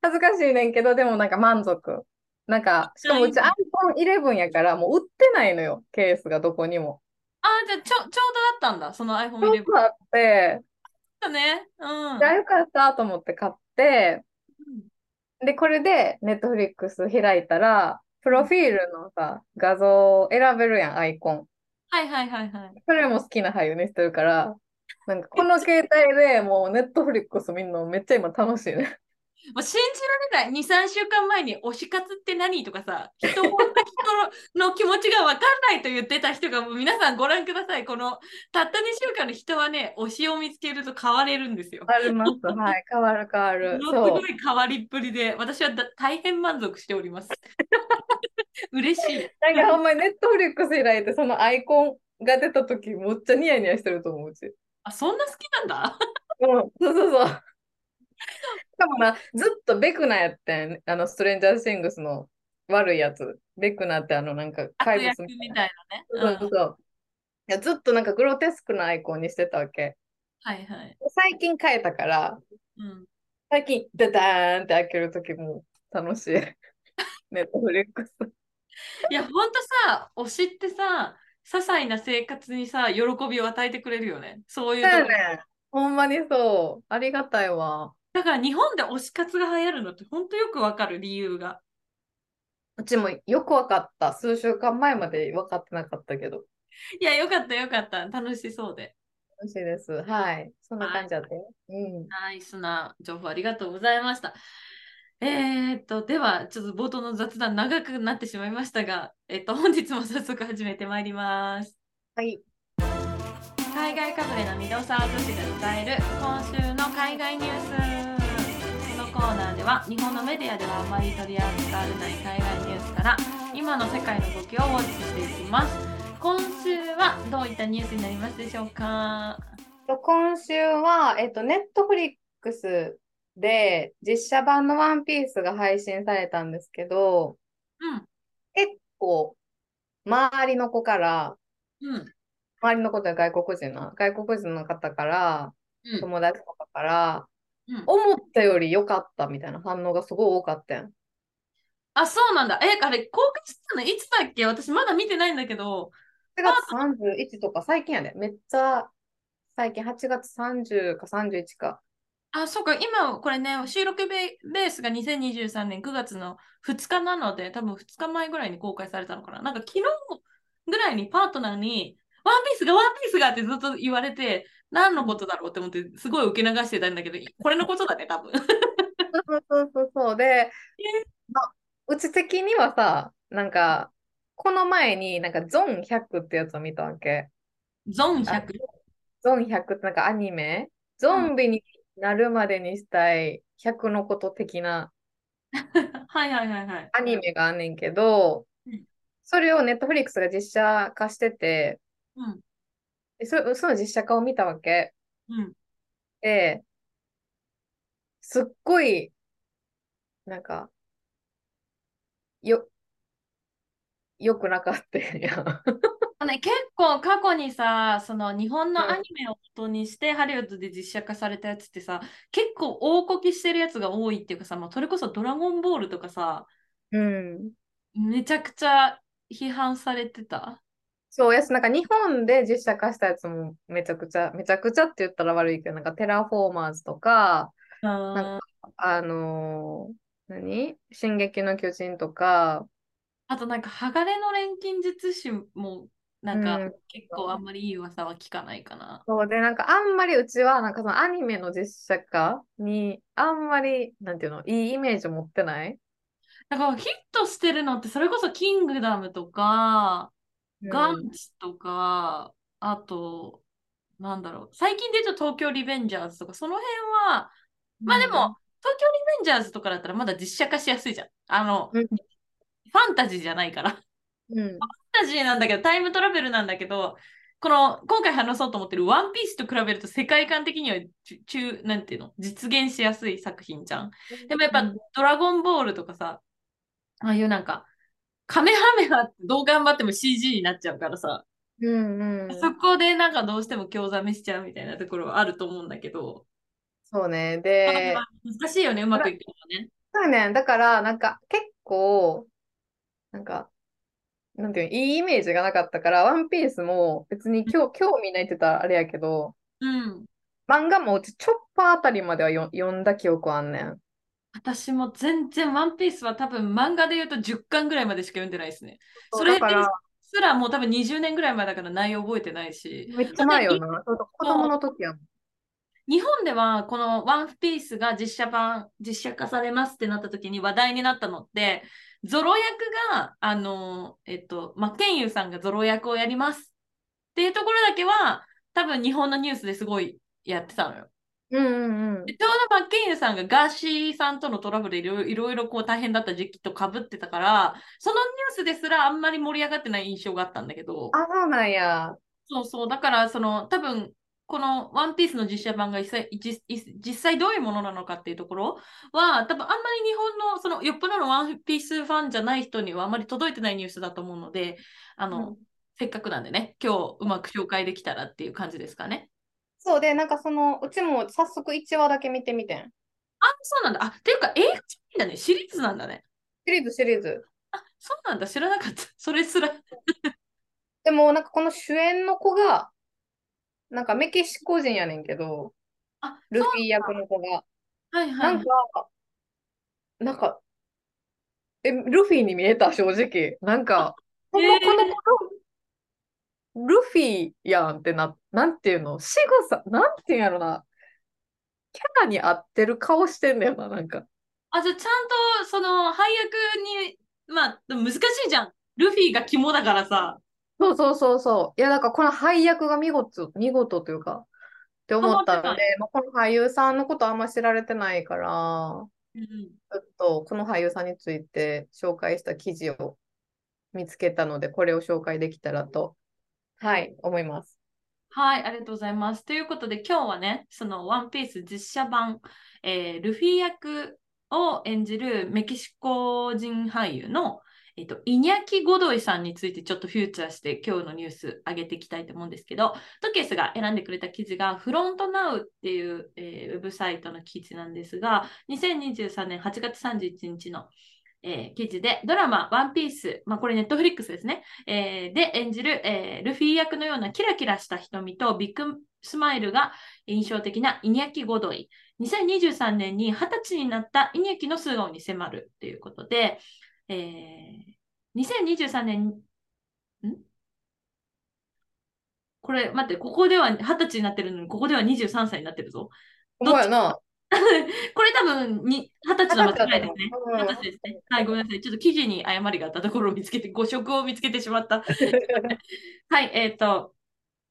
恥ずかしいねんけど、でもなんか満足。なんか、しかもうち iPhone11 やから、もう売ってないのよ、ケースがどこにも。ああ、じゃあちょちょうどあったんだ、その iPhone11。ちょうどあって、だね。うん。じゃあよかったと思って買って、で、これで Netflix 開いたら、プロフィールのさ、画像選べるやん、アイコン。はいはいはいはい。それも好きな俳優にしてるから、なんかこの携帯でもう Netflix 見るのめっちゃ今楽しいね。もう信じられない。2、3週間前に推し活って何とかさ、人人の気持ちが分かんないと言ってた人が、もう皆さんご覧ください。このたった2週間の人はね、推しを見つけると変われるんですよ。変わります。はい、変わる変わる。すごい変わりっぷりで、私は大変満足しております。嬉しい。なんかほんまにネットフリックス以来でそのアイコンが出た時、めっちゃニヤニヤしてると思うし。あ、そんな好きなんだ？うん、そうそうそう。しかもな、ずっとベクナやってん。あの、ストレンジャーシングスの悪いやつ。ベクナってあの、なんか怪物みたいなね。そうそう。いやずっとなんかグロテスクなアイコンにしてたわけ。はいはい。最近変えたから、うん、最近、ダダーンって開けるときも楽しい。ネットフリックス。いや、ほんとさ、推しってさ、些細な生活にさ、喜びを与えてくれるよね。そういうとこ。ね。ほんまにそう。ありがたいわ。だから日本で推し活が流行るのって本当よくわかる理由が。うちもよくわかった。数週間前まで分かってなかったけど。いや、よかったよかった。楽しそうで。楽しいです。はい。そんな感じだったよ。はい、うん。ナイスな情報ありがとうございました。えー、っと、では、ちょっと冒頭の雑談長くなってしまいましたが、えっと、本日も早速始めてまいります。はい。海外かぶれの御堂沢女子で伝える今週の海外ニュース。コーナーでは日本のメディアではあまり取り扱われない海外ニュースから今の世界の動きをウォッチしていきます。今週はどういったニュースになりますでしょうか？今週は、えっと、ネットフリックスで実写版のワンピースが配信されたんですけど、うん、結構周りの子から、うん、周りの子で外国人の外国人の方から、うん、友達とかから思ったより良かったみたいな反応がすごい多かったん。あ、そうなんだ。え、あれ、公開したのいつだっけ？私まだ見てないんだけど。8月31とか最近やで、ね。めっちゃ最近8月30か31か。あ、そうか。今、これね、収録ベースが2023年9月の2日なので、多分2日前ぐらいに公開されたのかな。なんか昨日ぐらいにパートナーに、ワンピースがワンピースがってずっと言われて、何のことだろうって思って、すごい受け流してたんだけど、これのことだね、多分。そうそうそうそう。で、まあ、うち的にはさ、なんか、この前になんかゾン100ってやつを見たわけ。ゾン 100? ゾン100ってなんかアニメ？ゾンビになるまでにしたい100のこと的な はいはいはいはい。アニメがあんねんけど、うん、それをネットフリックスが実写化してて、うん、そその実写化を見たわけ？うん。で、すっごい、なんか、よ、よくなかったやね、結構過去にさ、その日本のアニメを元にしてハリウッドで実写化されたやつってさ、結構大コケしてるやつが多いっていうかさ、まあ、それこそドラゴンボールとかさ、うん、めちゃくちゃ批判されてた。そうやし、なんか日本で実写化したやつもめちゃくちゃ、めちゃくちゃって言ったら悪いけど、なんかテラフォーマーズとか、なんかあのー、何？進撃の巨人とか、あとなんか、鋼の錬金術師もなんか、うん、結構あんまりいい噂は聞かないかな。そうで、なんかあんまりうちは、なんかそのアニメの実写化に、あんまり、なんていうの、いいイメージ持ってない？だからヒットしてるのって、それこそキングダムとか、ガンチとか、あと、なんだろう、最近で言うと東京リベンジャーズとか、その辺は、まあでも、東京リベンジャーズとかだったらまだ実写化しやすいじゃん。あの、ファンタジーじゃないから。うん、ファンタジーなんだけど、タイムトラベルなんだけど、この今回話そうと思ってるワンピースと比べると世界観的には中、なんていうの、実現しやすい作品じゃん。でもやっぱ、ドラゴンボールとかさ、ああいうなんか、カメハメハってどう頑張っても CG になっちゃうからさ、うんうん、そこでなんかどうしても興ざめしちゃうみたいなところはあると思うんだけど。そうね。で、難しいよね、うまくいくのね。そうね。だから、なんか結構、なんか、なんていういいイメージがなかったから、ワンピースも別に今日興味ないって言ったらあれやけど、うん。漫画もうちチョッパーあたりまではよ読んだ記憶あんねん。私も全然ワンピースは多分漫画で言うと10巻ぐらいまでしか読んでないですね。それすらもう多分20年ぐらい前だから内容覚えてないし。めっちゃ前よな。子供の時やもん。日本ではこのワンピースが実写版、実写化されますってなった時に話題になったのって、ゾロ役が、あの、えっと、マッケンユーさんがゾロ役をやりますっていうところだけは、多分日本のニュースですごいやってたのよ。うんうんうん、ちょうどマッケンユーさんがガーシーさんとのトラブルいろいろいろこう大変だった時期とかぶってたから、そのニュースですらあんまり盛り上がってない印象があったんだけど。あ、そうなんや。そうそう。だから、その、多分、このワンピースの実写版が実際実際どういうものなのかっていうところは、多分あんまり日本の、その、よっぽどのワンピースファンじゃない人にはあんまり届いてないニュースだと思うので、あの、うん、せっかくなんでね、今日うまく紹介できたらっていう感じですかね。そうで、なんかその、うちも早速1話だけ見てみてん。あ、そうなんだ。あ、っていうか映画じゃないんだね。シリーズなんだね。シリーズ、シリーズ。あ、そうなんだ。知らなかった。それすら。でも、なんかこの主演の子が、なんかメキシコ人やねんけど、あルフィ役の子が。はいはい。なんか、なんか、え、ルフィに見えた、正直。なんか、この、この子ルフィやんってな、なんていうの？仕草、なんていうんやろな。キャラに合ってる顔してんだよな、なんか。あ、じゃあちゃんと、その、配役に、まあ、難しいじゃん。ルフィが肝だからさ。そうそうそうそう。いや、だからこの配役が見事、見事というか、って思ったので、まあ、この俳優さんのことあんま知られてないから、うん、ちょっとこの俳優さんについて紹介した記事を見つけたので、これを紹介できたらとはい、思います。はい、ありがとうございます。ということで、今日はね、そのワンピース実写版、えー、ルフィ役を演じるメキシコ人俳優の、えっと、イニャキ・ゴドイさんについてちょっとフューチャーして今日のニュース上げていきたいと思うんですけど、トケースが選んでくれた記事がフロントロウっていう、えー、ウェブサイトの記事なんですが、2023年8月31日のえー、記事で、ドラマ、ワンピース、まあ、これネットフリックスですね、えー、で演じる、えー、ルフィ役のようなキラキラした瞳とビッグスマイルが印象的なイニャキ・ゴドイ。2023年に20歳になったイニャキの素顔に迫るということで、えー、2023年、ん？これ、待って、ここでは20歳になってるのに、ここでは23歳になってるぞ。どっち？な これ多分に二十歳の間違いですね。二十歳ですね。はい、ごめんなさい。ちょっと記事に誤りがあったところを見つけて、誤色を見つけてしまった。はい、えっ、ー、と、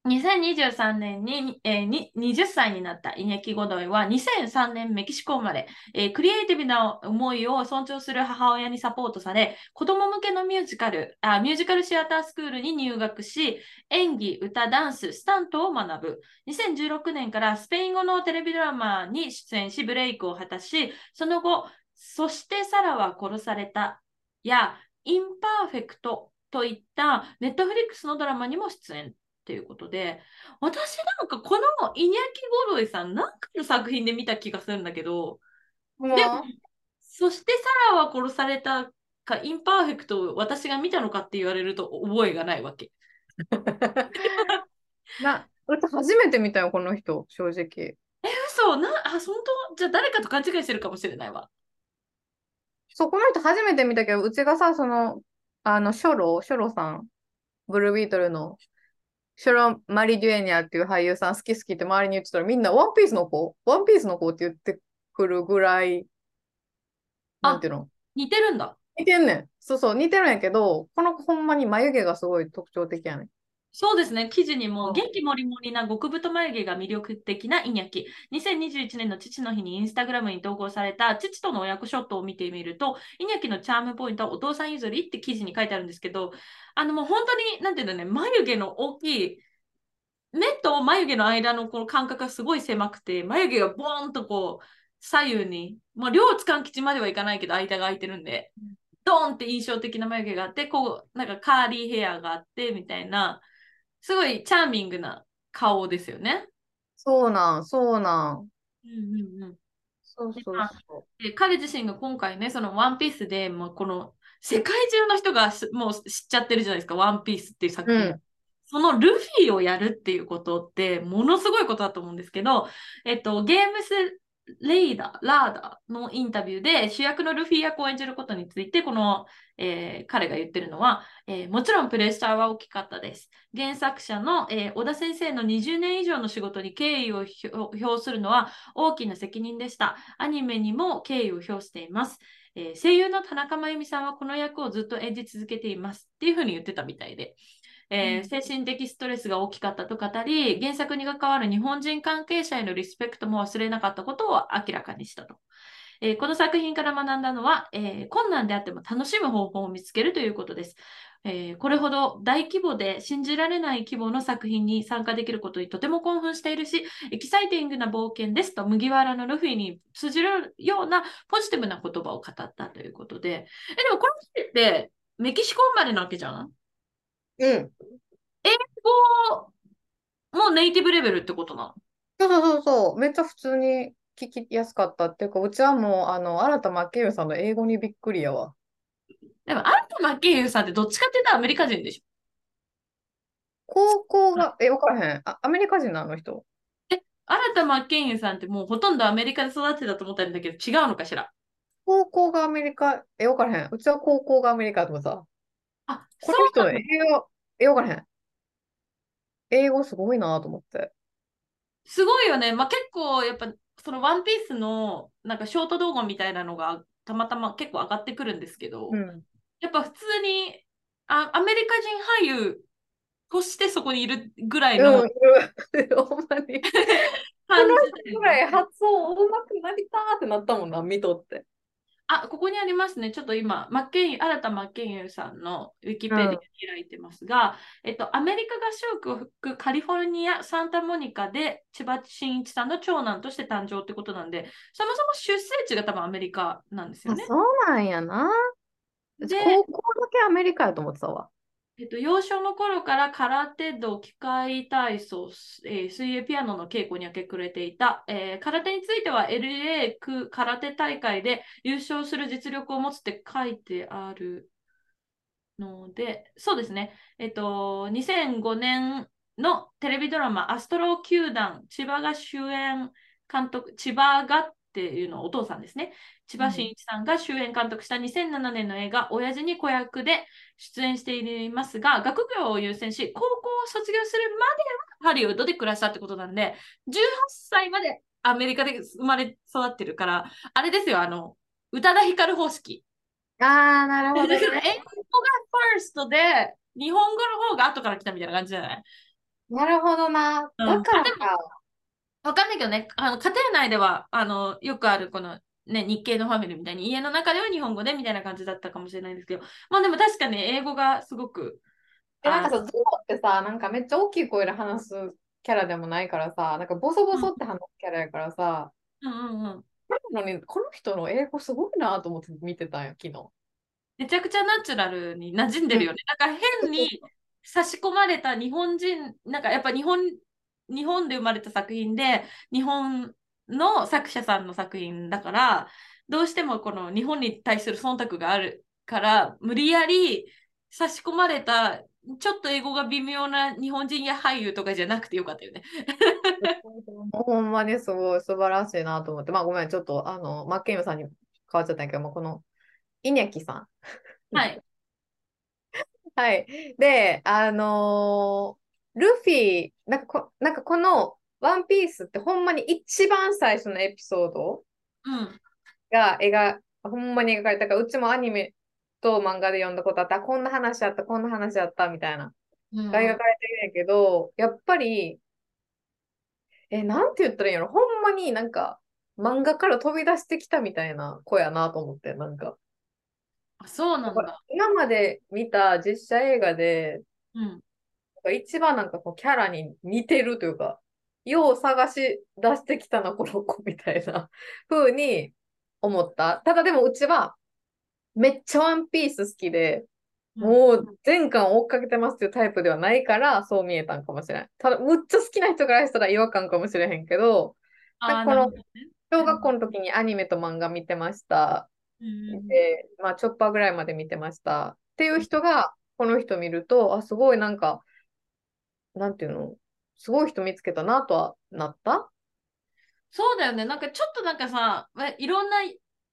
2023年に,、えー、に20歳になったイニャキ・ゴドイは2003年メキシコ生まれ、えー、クリエイティブな思いを尊重する母親にサポートされ、子供向けのミュージカルあ、ミュージカルシアタースクールに入学し、演技、歌、ダンス、スタントを学ぶ。2016年からスペイン語のテレビドラマに出演し、ブレイクを果たし、その後、そしてサラは殺されたや、インパーフェクトといったネットフリックスのドラマにも出演。っていうことで、私なんかこのイニャキ・ゴドイさん、なんかの作品で見た気がするんだけど、でも、そしてサラは殺されたか、インパーフェクトを私が見たのかって言われると覚えがないわけ。な、私初めて見たよ、この人、正直。え、嘘な、あ、本当？じゃあ誰かと勘違いしてるかもしれないわ。そう、この人初めて見たけど、うちがさ、その、あの、ショロ、ショロさんブルービートルのショロン・マリ・デュエニアっていう俳優さん好き好きって周りに言ってたらみんなワンピースの子？ワンピースの子って言ってくるぐらい、なんていうの？似てるんだ。似てんねん。そうそう、似てるんやけど、この子ほんまに眉毛がすごい特徴的やねん。そうですね、記事にも元気もりもりな極太眉毛が魅力的なイニャキ。2021年の父の日にインスタグラムに投稿された父との親子ショットを見てみると、イニャキのチャームポイントはお父さん譲りって記事に書いてあるんですけど、あのもう本当に、なんていうんだね、眉毛の大きい、目と眉毛の間のこの間隔がすごい狭くて、眉毛がボーンとこう、左右に、まあ、両津勘吉まではいかないけど、間が空いてるんで、ドーンって印象的な眉毛があって、こう、なんかカーリーヘアがあって、みたいな、すごいチャーミングな顔ですよね。そうなん、そうなん。うんうんうん。そうそうそう。で彼自身が今回ね、そのワンピースでもうこの世界中の人がもう知っちゃってるじゃないですか、ワンピースっていう作品。うんそのルフィをやるっていうことってものすごいことだと思うんですけど、えっと、ゲームスレイダー、ラーダーのインタビューで主役のルフィ役を演じることについて、この、えー、彼が言ってるのは、えー、もちろんプレッシャーは大きかったです。原作者の、えー、小田先生の20年以上の仕事に敬意を表するのは大きな責任でした。アニメにも敬意を表しています。え声優の田中真由美さんはこの役をずっと演じ続けていますっていうふうに言ってたみたいで。えー、精神的ストレスが大きかったと語り、原作に関わる日本人関係者へのリスペクトも忘れなかったことを明らかにしたと。えー、この作品から学んだのは、えー、困難であっても楽しむ方法を見つけるということです。えー、これほど大規模で信じられない規模の作品に参加できることにとても興奮しているし、エキサイティングな冒険ですと麦わらのルフィに通じるようなポジティブな言葉を語ったということで、えでもこの人ってメキシコ生まれなわけじゃん？うん。英語もネイティブレベルってことなの？そうそうそうそう。めっちゃ普通に聞きやすかったっていうか、うちはもう、あの、新田真剣佑さんの英語にびっくりやわ。でも、新田真剣佑さんってどっちかって言ったらアメリカ人でしょ？高校が、え、わからへん。あ、アメリカ人なの人？え、新田真剣佑さんってもうほとんどアメリカで育ってたと思ったんだけど、違うのかしら？高校がアメリカ、え、わからへん。うちは高校がアメリカとかさ。あ、この人、英語、え、わからへん。英語すごいなと思って。すごいよね。まあ、結構やっぱそのワンピースのなんかショート動画みたいなのがたまたま結構上がってくるんですけど、うん、やっぱ普通にあアメリカ人俳優としてそこにいるぐらいの、うん、ほんまに。感じぐらい発音うまくなりたってなったもんな、見とって。あ、ここにありますね。ちょっと今、マッケン新田真剣佑さんのウィキペディア開いてますが、うん、えっと、アメリカ合衆国カリフォルニア・サンタモニカで千葉真一さんの長男として誕生ってことなんで、そもそも出生地が多分アメリカなんですよね。そうなんやな。で、高校だけアメリカやと思ってたわ。っと、幼少の頃から空手道、機械体操、えー、水泳、ピアノの稽古に明け暮れていた、えー、空手については LA 区空手大会で優勝する実力を持つって書いてあるので、そうですね、えっと、2005年のテレビドラマ、アストロ球団、千葉が主演監督、千葉がっていうのはお父さんですね。千葉真一さんが主演監督した2007年の映画、親父に子役で出演していますが、学業を優先し、高校を卒業するまではハリウッドで暮らしたってことなんで、18歳までアメリカで生まれ育ってるから、あれですよ、あの、宇多田ヒカル方式。ああ、なるほど、ね、英語がファーストで、日本語の方が後から来たみたいな感じじゃない？なるほどな。だからか。わかんないけどね、あの家庭内ではあのよくあるこの、ね、日系のファミリーみたいに家の中では日本語でみたいな感じだったかもしれないんですけど、まあでも確かに英語がすごく。なんかさ、ゾウってさ、なんかめっちゃ大きい声で話すキャラでもないからさ、なんかボソボソって話すキャラやからさ、うんうんうん。なのに、この人の英語すごいなと思って見てたんよ、昨日。めちゃくちゃナチュラルに馴染んでるよね。なんか変に差し込まれた日本人、なんかやっぱ日本日本で生まれた作品で、日本の作者さんの作品だから、どうしてもこの日本に対する忖度があるから、無理やり差し込まれた、ちょっと英語が微妙な日本人や俳優とかじゃなくてよかったよね。ほんまにすごい素晴らしいなと思って、まあごめん、ちょっとあの、マッケンユさんに変わっちゃったんやけども、この、イニャキさん。はい。はい。で、あのー、ルフィ、なんかこなんかこのワンピースってほんまに一番最初のエピソードが描、ほんまに描かれた。から、うちもアニメと漫画で読んだことあった、こんな話あった、こんな話あったみたいな、が描かれてるんやけど、やっぱり、え、なんて言ったらいいんやろ、ほんまになんか漫画から飛び出してきたみたいな子やなと思って、なんか。あ、そうなんだ。今まで見た実写映画で、うん、一番なんかこうキャラに似てるというか、よう探し出してきたな、この子みたいな 風に思った。ただでもうちはめっちゃワンピース好きで、もう全巻追っかけてますっていうタイプではないからそう見えたんかもしれない。ただ、むっちゃ好きな人からしたら違和感かもしれへんけど、なんかこの小学校の時にアニメと漫画見てました。で、まあ、チョッパーぐらいまで見てました。っていう人が、この人見ると、あ、すごいなんか、なんていうの、すごい人見つけたなとはなった？そうだよね。なんかちょっとなんかさ、いろんな、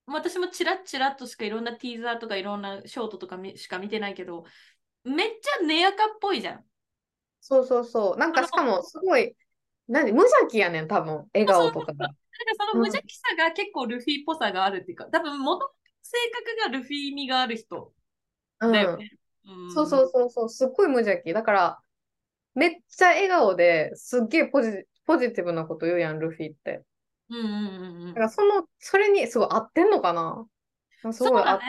私もチラッチラッとしかいろんなティーザーとかいろんなショートとかしか見てないけど、めっちゃネアカっぽいじゃん。そうそうそう。なんかしかもすごい、何無邪気やねん、多分、笑顔とかが。なんかその無邪気さが結構ルフィっぽさがあるっていうか、多分元性格がルフィ味がある人だよね。うん、そうそうそうそう、すっごい無邪気。だから、めっちゃ笑顔ですっげえポジポジティブなこと言うやん、ルフィって。うんうんうんうん。だからその、それにすごい合ってんのかな？そうだね。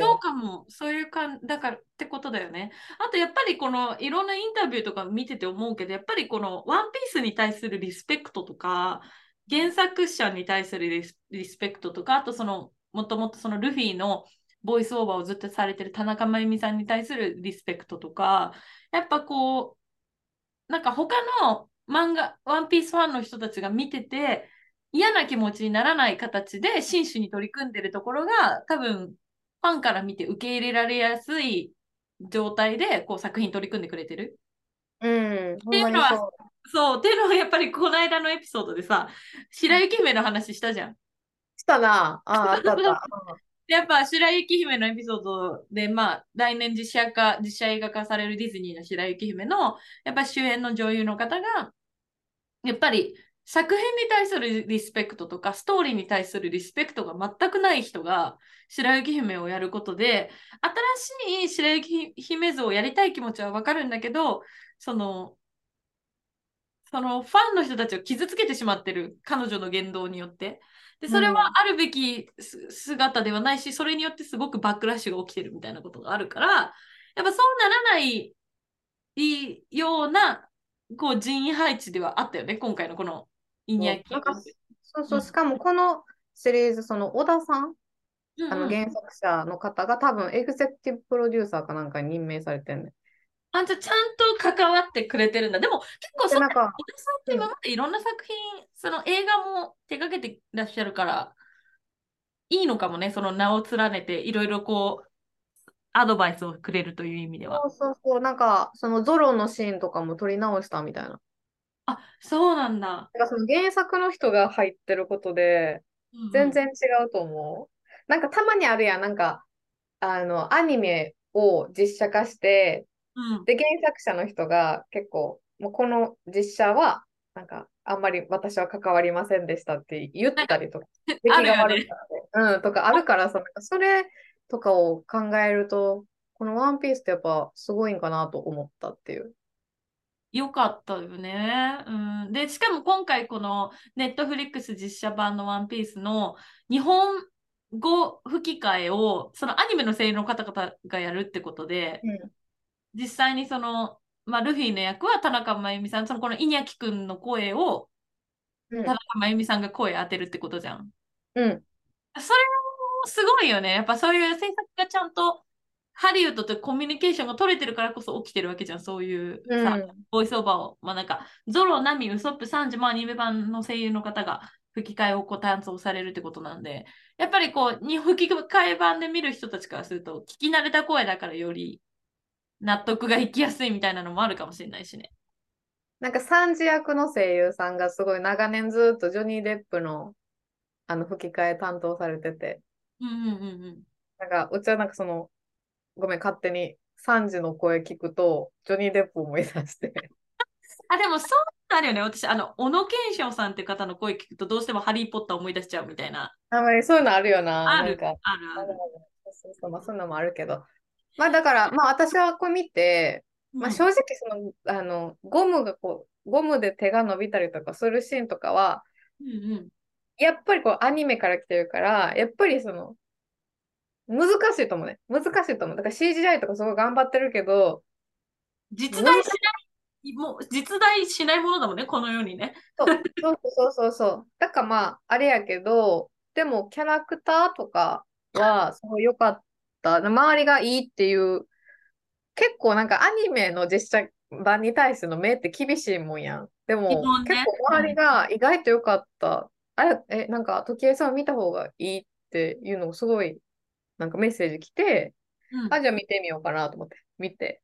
そうかも。そういう感じ、だからってことだよね。あとやっぱりこのいろんなインタビューとか見てて思うけど、やっぱりこのワンピースに対するリスペクトとか、原作者に対するリスリスペクトとか、あとその、もともとそのルフィのボイスオーバーをずっとされてる田中真由美さんに対するリスペクトとか、やっぱこう、なんか他の漫画、ワンピースファンの人たちが見てて、嫌な気持ちにならない形で真摯に取り組んでるところが多分ファンから見て受け入れられやすい状態でこう作品取り組んでくれてる。うん。っていうのは、そう、っていうのはやっぱりこの間のエピソードでさ、白雪姫の話したじゃん。したな。ああ、あったあった。やっぱ白雪姫のエピソードで、まあ、来年実写化、実写映画化されるディズニーの白雪姫の、やっぱ主演の女優の方が、やっぱり作品に対するリスペクトとか、ストーリーに対するリスペクトが全くない人が白雪姫をやることで、新しい白雪姫像をやりたい気持ちはわかるんだけど、その、そのファンの人たちを傷つけてしまってる彼女の言動によって。で、それはあるべき姿ではないし、それによってすごくバックラッシュが起きてるみたいなことがあるから、やっぱそうならないようなこう人員配置ではあったよね、今回のこのイニアキ。そうそう、しかもこのシリーズ、その小田さん、うん、あの原作者の方が多分エグゼクティブプロデューサーかなんかに任命されてんねあんたちゃんと関わってくれてるんだ。でも結構そなんか、小田さんって今までいろんな作品、うん、その映画も手掛けてらっしゃるから、いいのかもね、その名を連ねていろいろこう、アドバイスをくれるという意味では。そうそうそう、なんか、そのゾロのシーンとかも撮り直したみたいな。あ、そうなんだ。なんかその原作の人が入ってることで、全然違うと思う。うんうん、なんかたまにあるやん、なんか、あの、アニメを実写化して、うん、で、原作者の人が結構、もうこの実写は、なんか、あんまり私は関わりませんでしたって言ったりとか、出来が悪いからね。うん、とかあるからさ、それとかを考えると、このワンピースってやっぱすごいんかなと思ったっていう。よかったよね。うん、で、しかも今回このネットフリックス実写版のワンピースの日本語吹き替えをそのアニメの声優の方々がやるってことで、うん、実際にその、まあ、ルフィの役は田中真由美さん、そのこのイニャキ君の声を、田中真由美さんが声当てるってことじゃん。うん。それもすごいよね。やっぱそういう制作がちゃんとハリウッドとコミュニケーションが取れてるからこそ起きてるわけじゃん、そういうさ、うん、ボイスオーバーを。まあなんか、ゾロ、ナミ、ウソップ、サンジ、まあアニメ版の声優の方が吹き替えをこう担当されるってことなんで、やっぱりこう、に吹き替え版で見る人たちからすると、聞き慣れた声だからより納得がいきやすいみたいなのもあるかもしれないしね。なんかサンジ役の声優さんがすごい長年ずっとジョニー・デップのあの吹き替え担当されてて、うんうんうんうん。なんかうちはなんかそのごめん、勝手にサンジの声聞くと、ジョニー・デップ思い出して。あ、でもそうあるよね。私、あの、小野賢章さんっていう方の声聞くと、どうしてもハリー・ポッター思い出しちゃうみたいな。あまりそういうのあるよな。ある、ある、ある。そうそうまあ、そういうのもあるけど。まあ、だから、まあ、私はこう見て、まあ、正直、その、あの、ゴムがこう、ゴムで手が伸びたりとかするシーンとかは、うんうん、やっぱりこう、アニメから来てるから、やっぱりその、難しいと思うね。難しいと思う。だから CGI とかすごい頑張ってるけど、実在しないもう実在しないものだもんね、この世にね。そうそうそうそう。だからまあ、あれやけど、でもキャラクターとかはすごい良かった。周りがいいっていう、結構なんかアニメの実写版に対しての目って厳しいもんやん。でも、ね、結構周りが意外と良かった。あれ、え、なんか時計さん見た方がいいっていうのをすごい、なんかメッセージ来て、うん、あ、じゃあ見てみようかなと思って、見て。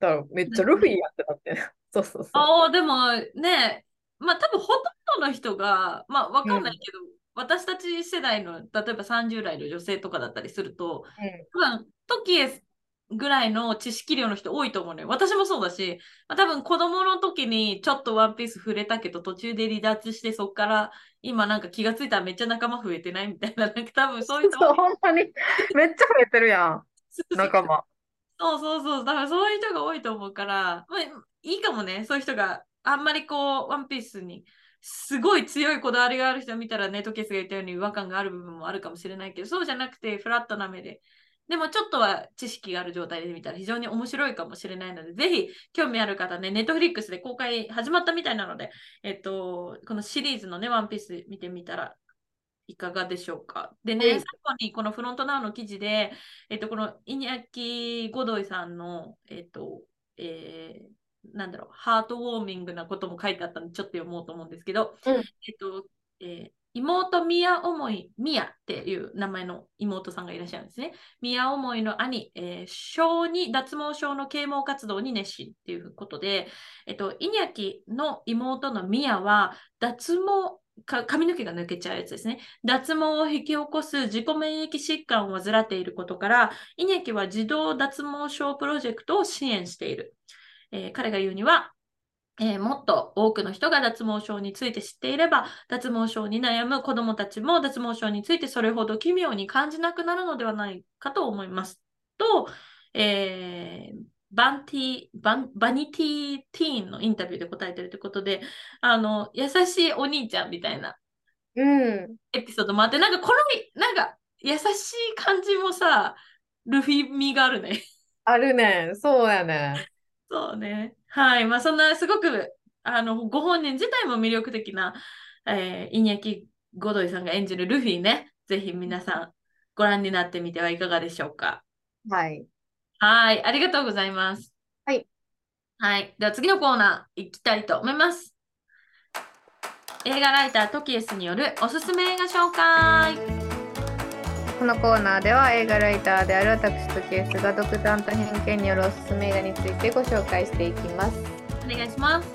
だからめっちゃルフィやってたって。そうそうそう。ああ、でもね、まあ多分ほとんどの人が、まあわかんないけど、うん、私たち世代の、例えば30代の女性とかだったりすると、うん、多分、トキエぐらいの知識量の人多いと思うのよ。私もそうだし、まあ、多分子供の時にちょっとワンピース触れたけど、途中で離脱して、そっから今なんか気がついたらめっちゃ仲間増えてないみたいな、なんか多分そういう人。そう、本当にめっちゃ増えてるやん。仲間。そうそうそう。だからそういう人が多いと思うから、まあ、いいかもね。そういう人があんまりこう、ワンピースにすごい強いこだわりがある人を見たらね、トケスが言ったように違和感がある部分もあるかもしれないけど、そうじゃなくて、フラットな目で。でもちょっとは知識がある状態で見たら非常に面白いかもしれないので、ぜひ興味ある方ね、ネットフリックスで公開始まったみたいなので、えっと、このシリーズのね、ワンピース見てみたらいかがでしょうか。でね、最後にこのフロントナウの記事で、えっと、このイニャキ・ゴドイさんの、えっと、えー、なんだろう、ハートウォーミングなことも書いてあったんで、ちょっと読もうと思うんですけど、うん、えっと、えー、妹宮思い、宮っていう名前の妹さんがいらっしゃるんですね。宮思いの兄、えー、小児脱毛症の啓蒙活動に熱心っていうことで、えっと、イニャキの妹の宮は脱毛髪の毛が抜けちゃうやつですね。脱毛を引き起こす自己免疫疾患を患っていることから、イネキは児童脱毛症プロジェクトを支援している。えー、彼が言うには、えー、もっと多くの人が脱毛症について知っていれば、脱毛症に悩む子どもたちも脱毛症についてそれほど奇妙に感じなくなるのではないかと思います。と、えー、バンティバンバニティティーンのインタビューで答えてるということで、あの、優しいお兄ちゃんみたいなエピソードもあって、なんかこの、なんか優しい感じもさ、ルフィ味があるね。あるね。そうやね。そうね。はい。まあそんなすごく、あの、ご本人自体も魅力的な、えー、イニャキ・ゴドイさんが演じるルフィね。ぜひ皆さんご覧になってみてはいかがでしょうか。はい。はい、ありがとうございます。はい。はい。では次のコーナー行きたいと思います。映画ライタートキエスによるおすすめ映画紹介。このコーナーでは映画ライターである私トキエスが独断と偏見によるおすすめ映画についてご紹介していきます。お願いします。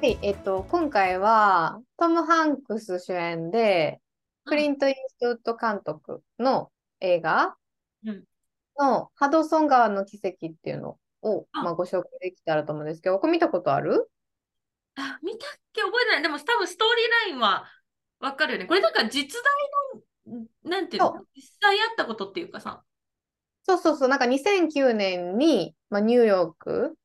はい、えっと、今回はトム・ハンクス主演で、クリント・イーストウッド監督の映画、うん、のハドソン川の奇跡っていうのをまあ、ご紹介できたらと思うんですけど、これ見たことある？あ、見たっけ？覚えてない。でも多分ストーリーラインはわかるよね。これなんか実在の、なんていうの？実際あったことっていうかさ。そうそうそう、なんか2009年に、まあ、ニューヨーク、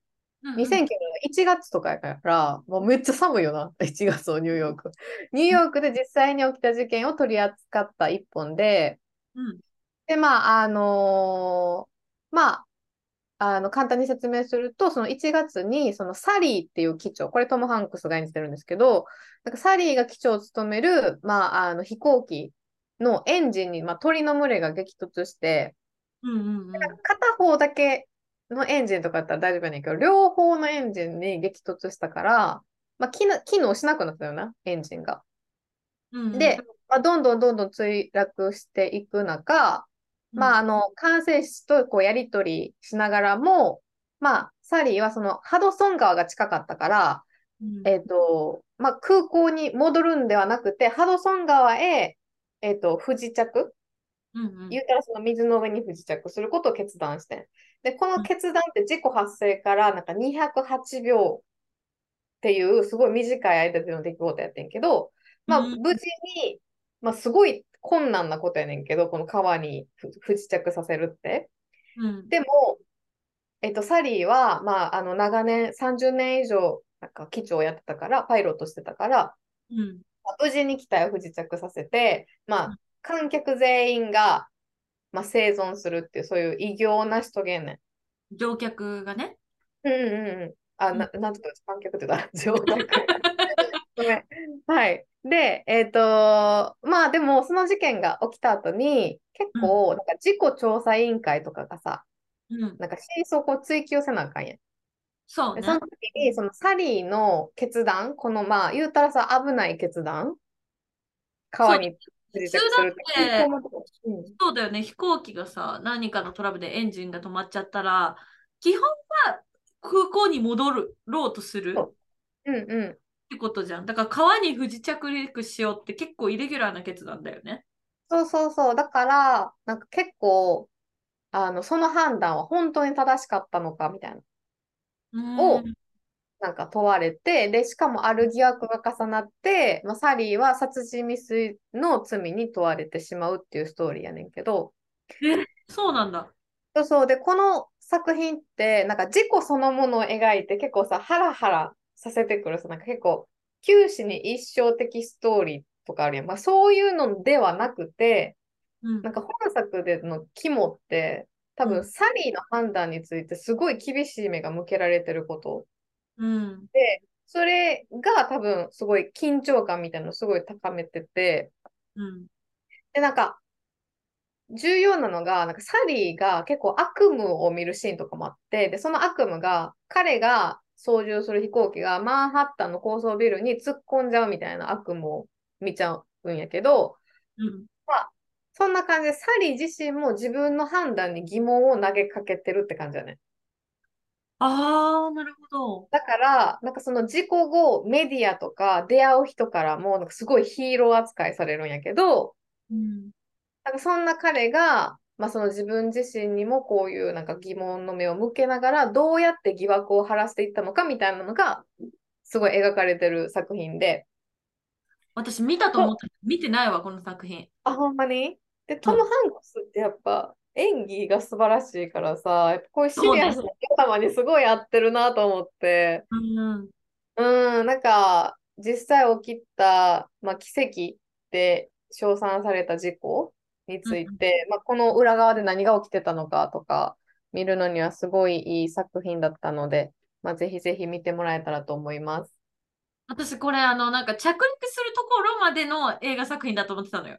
うんうん、2009年の1月とかやから、もうめっちゃ寒いよな、1月のニューヨーク。ニューヨークで実際に起きた事件を取り扱った一本で、うん、で、まあ、あのー、まあ、あの、簡単に説明すると、その1月に、そのサリーっていう機長、これトム・ハンクスが演じてるんですけど、なんかサリーが機長を務める、まあ、あの飛行機のエンジンに、まあ、鳥の群れが激突して、うんうんうん、片方だけのエンジンとかだったら大丈夫やねんけど、両方のエンジンに激突したから、まあ、機能しなくなったよな、エンジンが。うんうん、で、まあ、どんどんどんどん墜落していく中、まあ、あの、管制室とこうやり取りしながらも、まあ、サリーはそのハドソン川が近かったから、うん、えっ、ー、と、まあ、空港に戻るんではなくて、ハドソン川へ、えっ、ー、と、不時着？うんうん、言うたらその水の上に不時着することを決断してで、この決断って事故発生からなんか208秒っていうすごい短い間での出来事やってんけど、まあ、無事に、まあ、すごい困難なことやねんけど、この川に不時着させるって。うん、でも、えっと、サリーは、まあ、あの長年、30年以上、なんか機長やってたから、パイロットしてたから、うん、無事に機体を不時着させて、まあ、観客全員が、まあ、生存するっていう、そういう偉業を成し遂げんねん。乗客がね。うんうんうん。あ、ななんて言った観客って言った乗客。ごめん。はい。で、えっ、ー、と、まあでも、その事件が起きた後に、結構、なんか事故調査委員会とかがさ、うん、なんか真相を追求せなあかんやん。そうね。その時に、そのサリーの決断、このまあ、言うたらさ、危ない決断、川に普通だって、うん、そうだよね、飛行機がさ、何かのトラブルでエンジンが止まっちゃったら、基本は空港に戻ろうとする。うんうん。ってことじゃん。だから川に不時着陸しようって結構イレギュラーな決断だよね。そうそうそう。だから、なんか結構、あの、その判断は本当に正しかったのかみたいな。を、なんか問われて、で、しかもある疑惑が重なって、まあ、サリーは殺人未遂の罪に問われてしまうっていうストーリーやねんけど。え、そうなんだ。そうそう。で、この作品って、なんか自己そのものを描いて結構さ、ハラハラさせてくるさ、なんか結構、九死に一生的ストーリーとかあるやん。まあ、そういうのではなくて、うん、なんか本作での肝って、多分サリーの判断についてすごい厳しい目が向けられてること。うん、で、それが多分すごい緊張感みたいなのをすごい高めてて、うん、で、なんか、重要なのが、なんかサリーが結構悪夢を見るシーンとかもあって、で、その悪夢が、彼が操縦する飛行機がマンハッタンの高層ビルに突っ込んじゃうみたいな悪夢を見ちゃうんやけど、うん、まあ、そんな感じで、サリー自身も自分の判断に疑問を投げかけてるって感じだね。ああ、なるほど。だから、なんかその事故後、メディアとか出会う人からも、なんかすごいヒーロー扱いされるんやけど、うん、なんかそんな彼が、まあ、その自分自身にもこういうなんか疑問の目を向けながらどうやって疑惑を晴らしていったのかみたいなのがすごい描かれてる作品で私見たと思った見てないわこの作品あほんまに？でトム・ハンクスってやっぱ演技が素晴らしいからさやっぱこういうシリアスなドラマにすごい合ってるなと思って、うん、うんなんか実際起きた、まあ、奇跡で称賛された事故について、まあ、この裏側で何が起きてたのかとか見るのにはすごいいい作品だったので、まあ、ぜひぜひ見てもらえたらと思います。私これあのなんか着陸するところまでの映画作品だと思ってたのよ。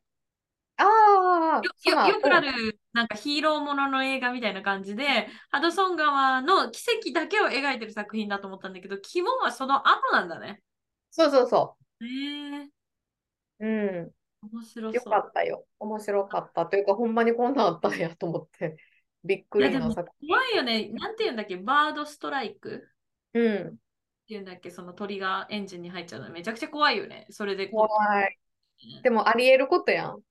ああよよくあるなんかヒーローものの映画みたいな感じでハドソン川の奇跡だけを描いてる作品だと思ったんだけど基本はその後なんだね。そうそうそう。へえー。うん。面白よかったよ。面白かった。というか、ほんまにこんなんあったんやと思って。びっくりの作怖いよね。なんて言うんだっけ？バードストライク？うん。っていうんだっけ？その鳥がエンジンに入っちゃうのめちゃくちゃ怖いよね。それで怖い。でもありえることやん。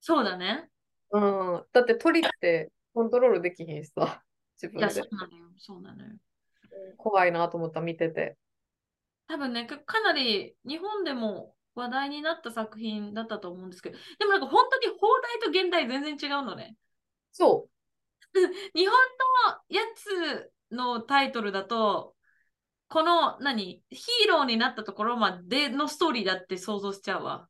そうだね。うん。だって鳥ってコントロールできひんしさ。自分で。いや、そうなのよ。そうなのよ。怖いなと思った、見てて。多分ね、かなり日本でも話題になった作品だったと思うんですけど、でもなんか本当に放題と現代全然違うのね。そう。日本のやつのタイトルだと、この何ヒーローになったところまでのストーリーだって想像しちゃうわ。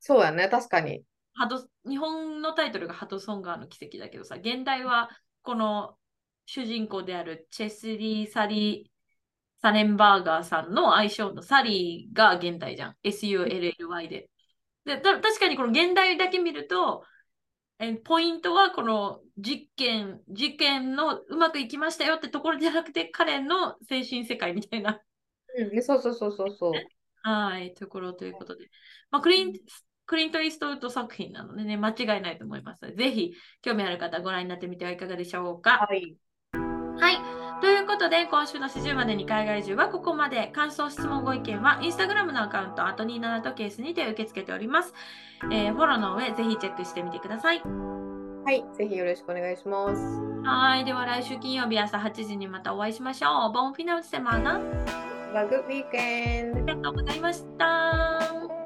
そうやね、確かに。ハド日本のタイトルがハドソン川の奇跡だけどさ、現代はこの主人公であるチェスリー・サリサネンバーガーさんの相性のサリーが現代じゃん。SULLY で。で確かにこの現代だけ見ると、えポイントはこの実験、事件のうまくいきましたよってところじゃなくて、彼の精神世界みたいな。うん、そうそうそうそうそう。はい、ところということで。まあ、クリン、クリント・イーストウッド作品なのでね、間違いないと思います。ぜひ、興味ある方、ご覧になってみてはいかがでしょうか。はい。はい。ということで、今週の四十までに海外中はここまで。感想、質問、ご意見は、インスタグラムのアカウント、あと27とケースにて受け付けております。えー、フォローの上、ぜひチェックしてみてください。はい、ぜひよろしくお願いします。はい、では来週金曜日朝8時にまたお会いしましょう。ボンフィナウセマナ。Have a good weekend. ありがとうございました。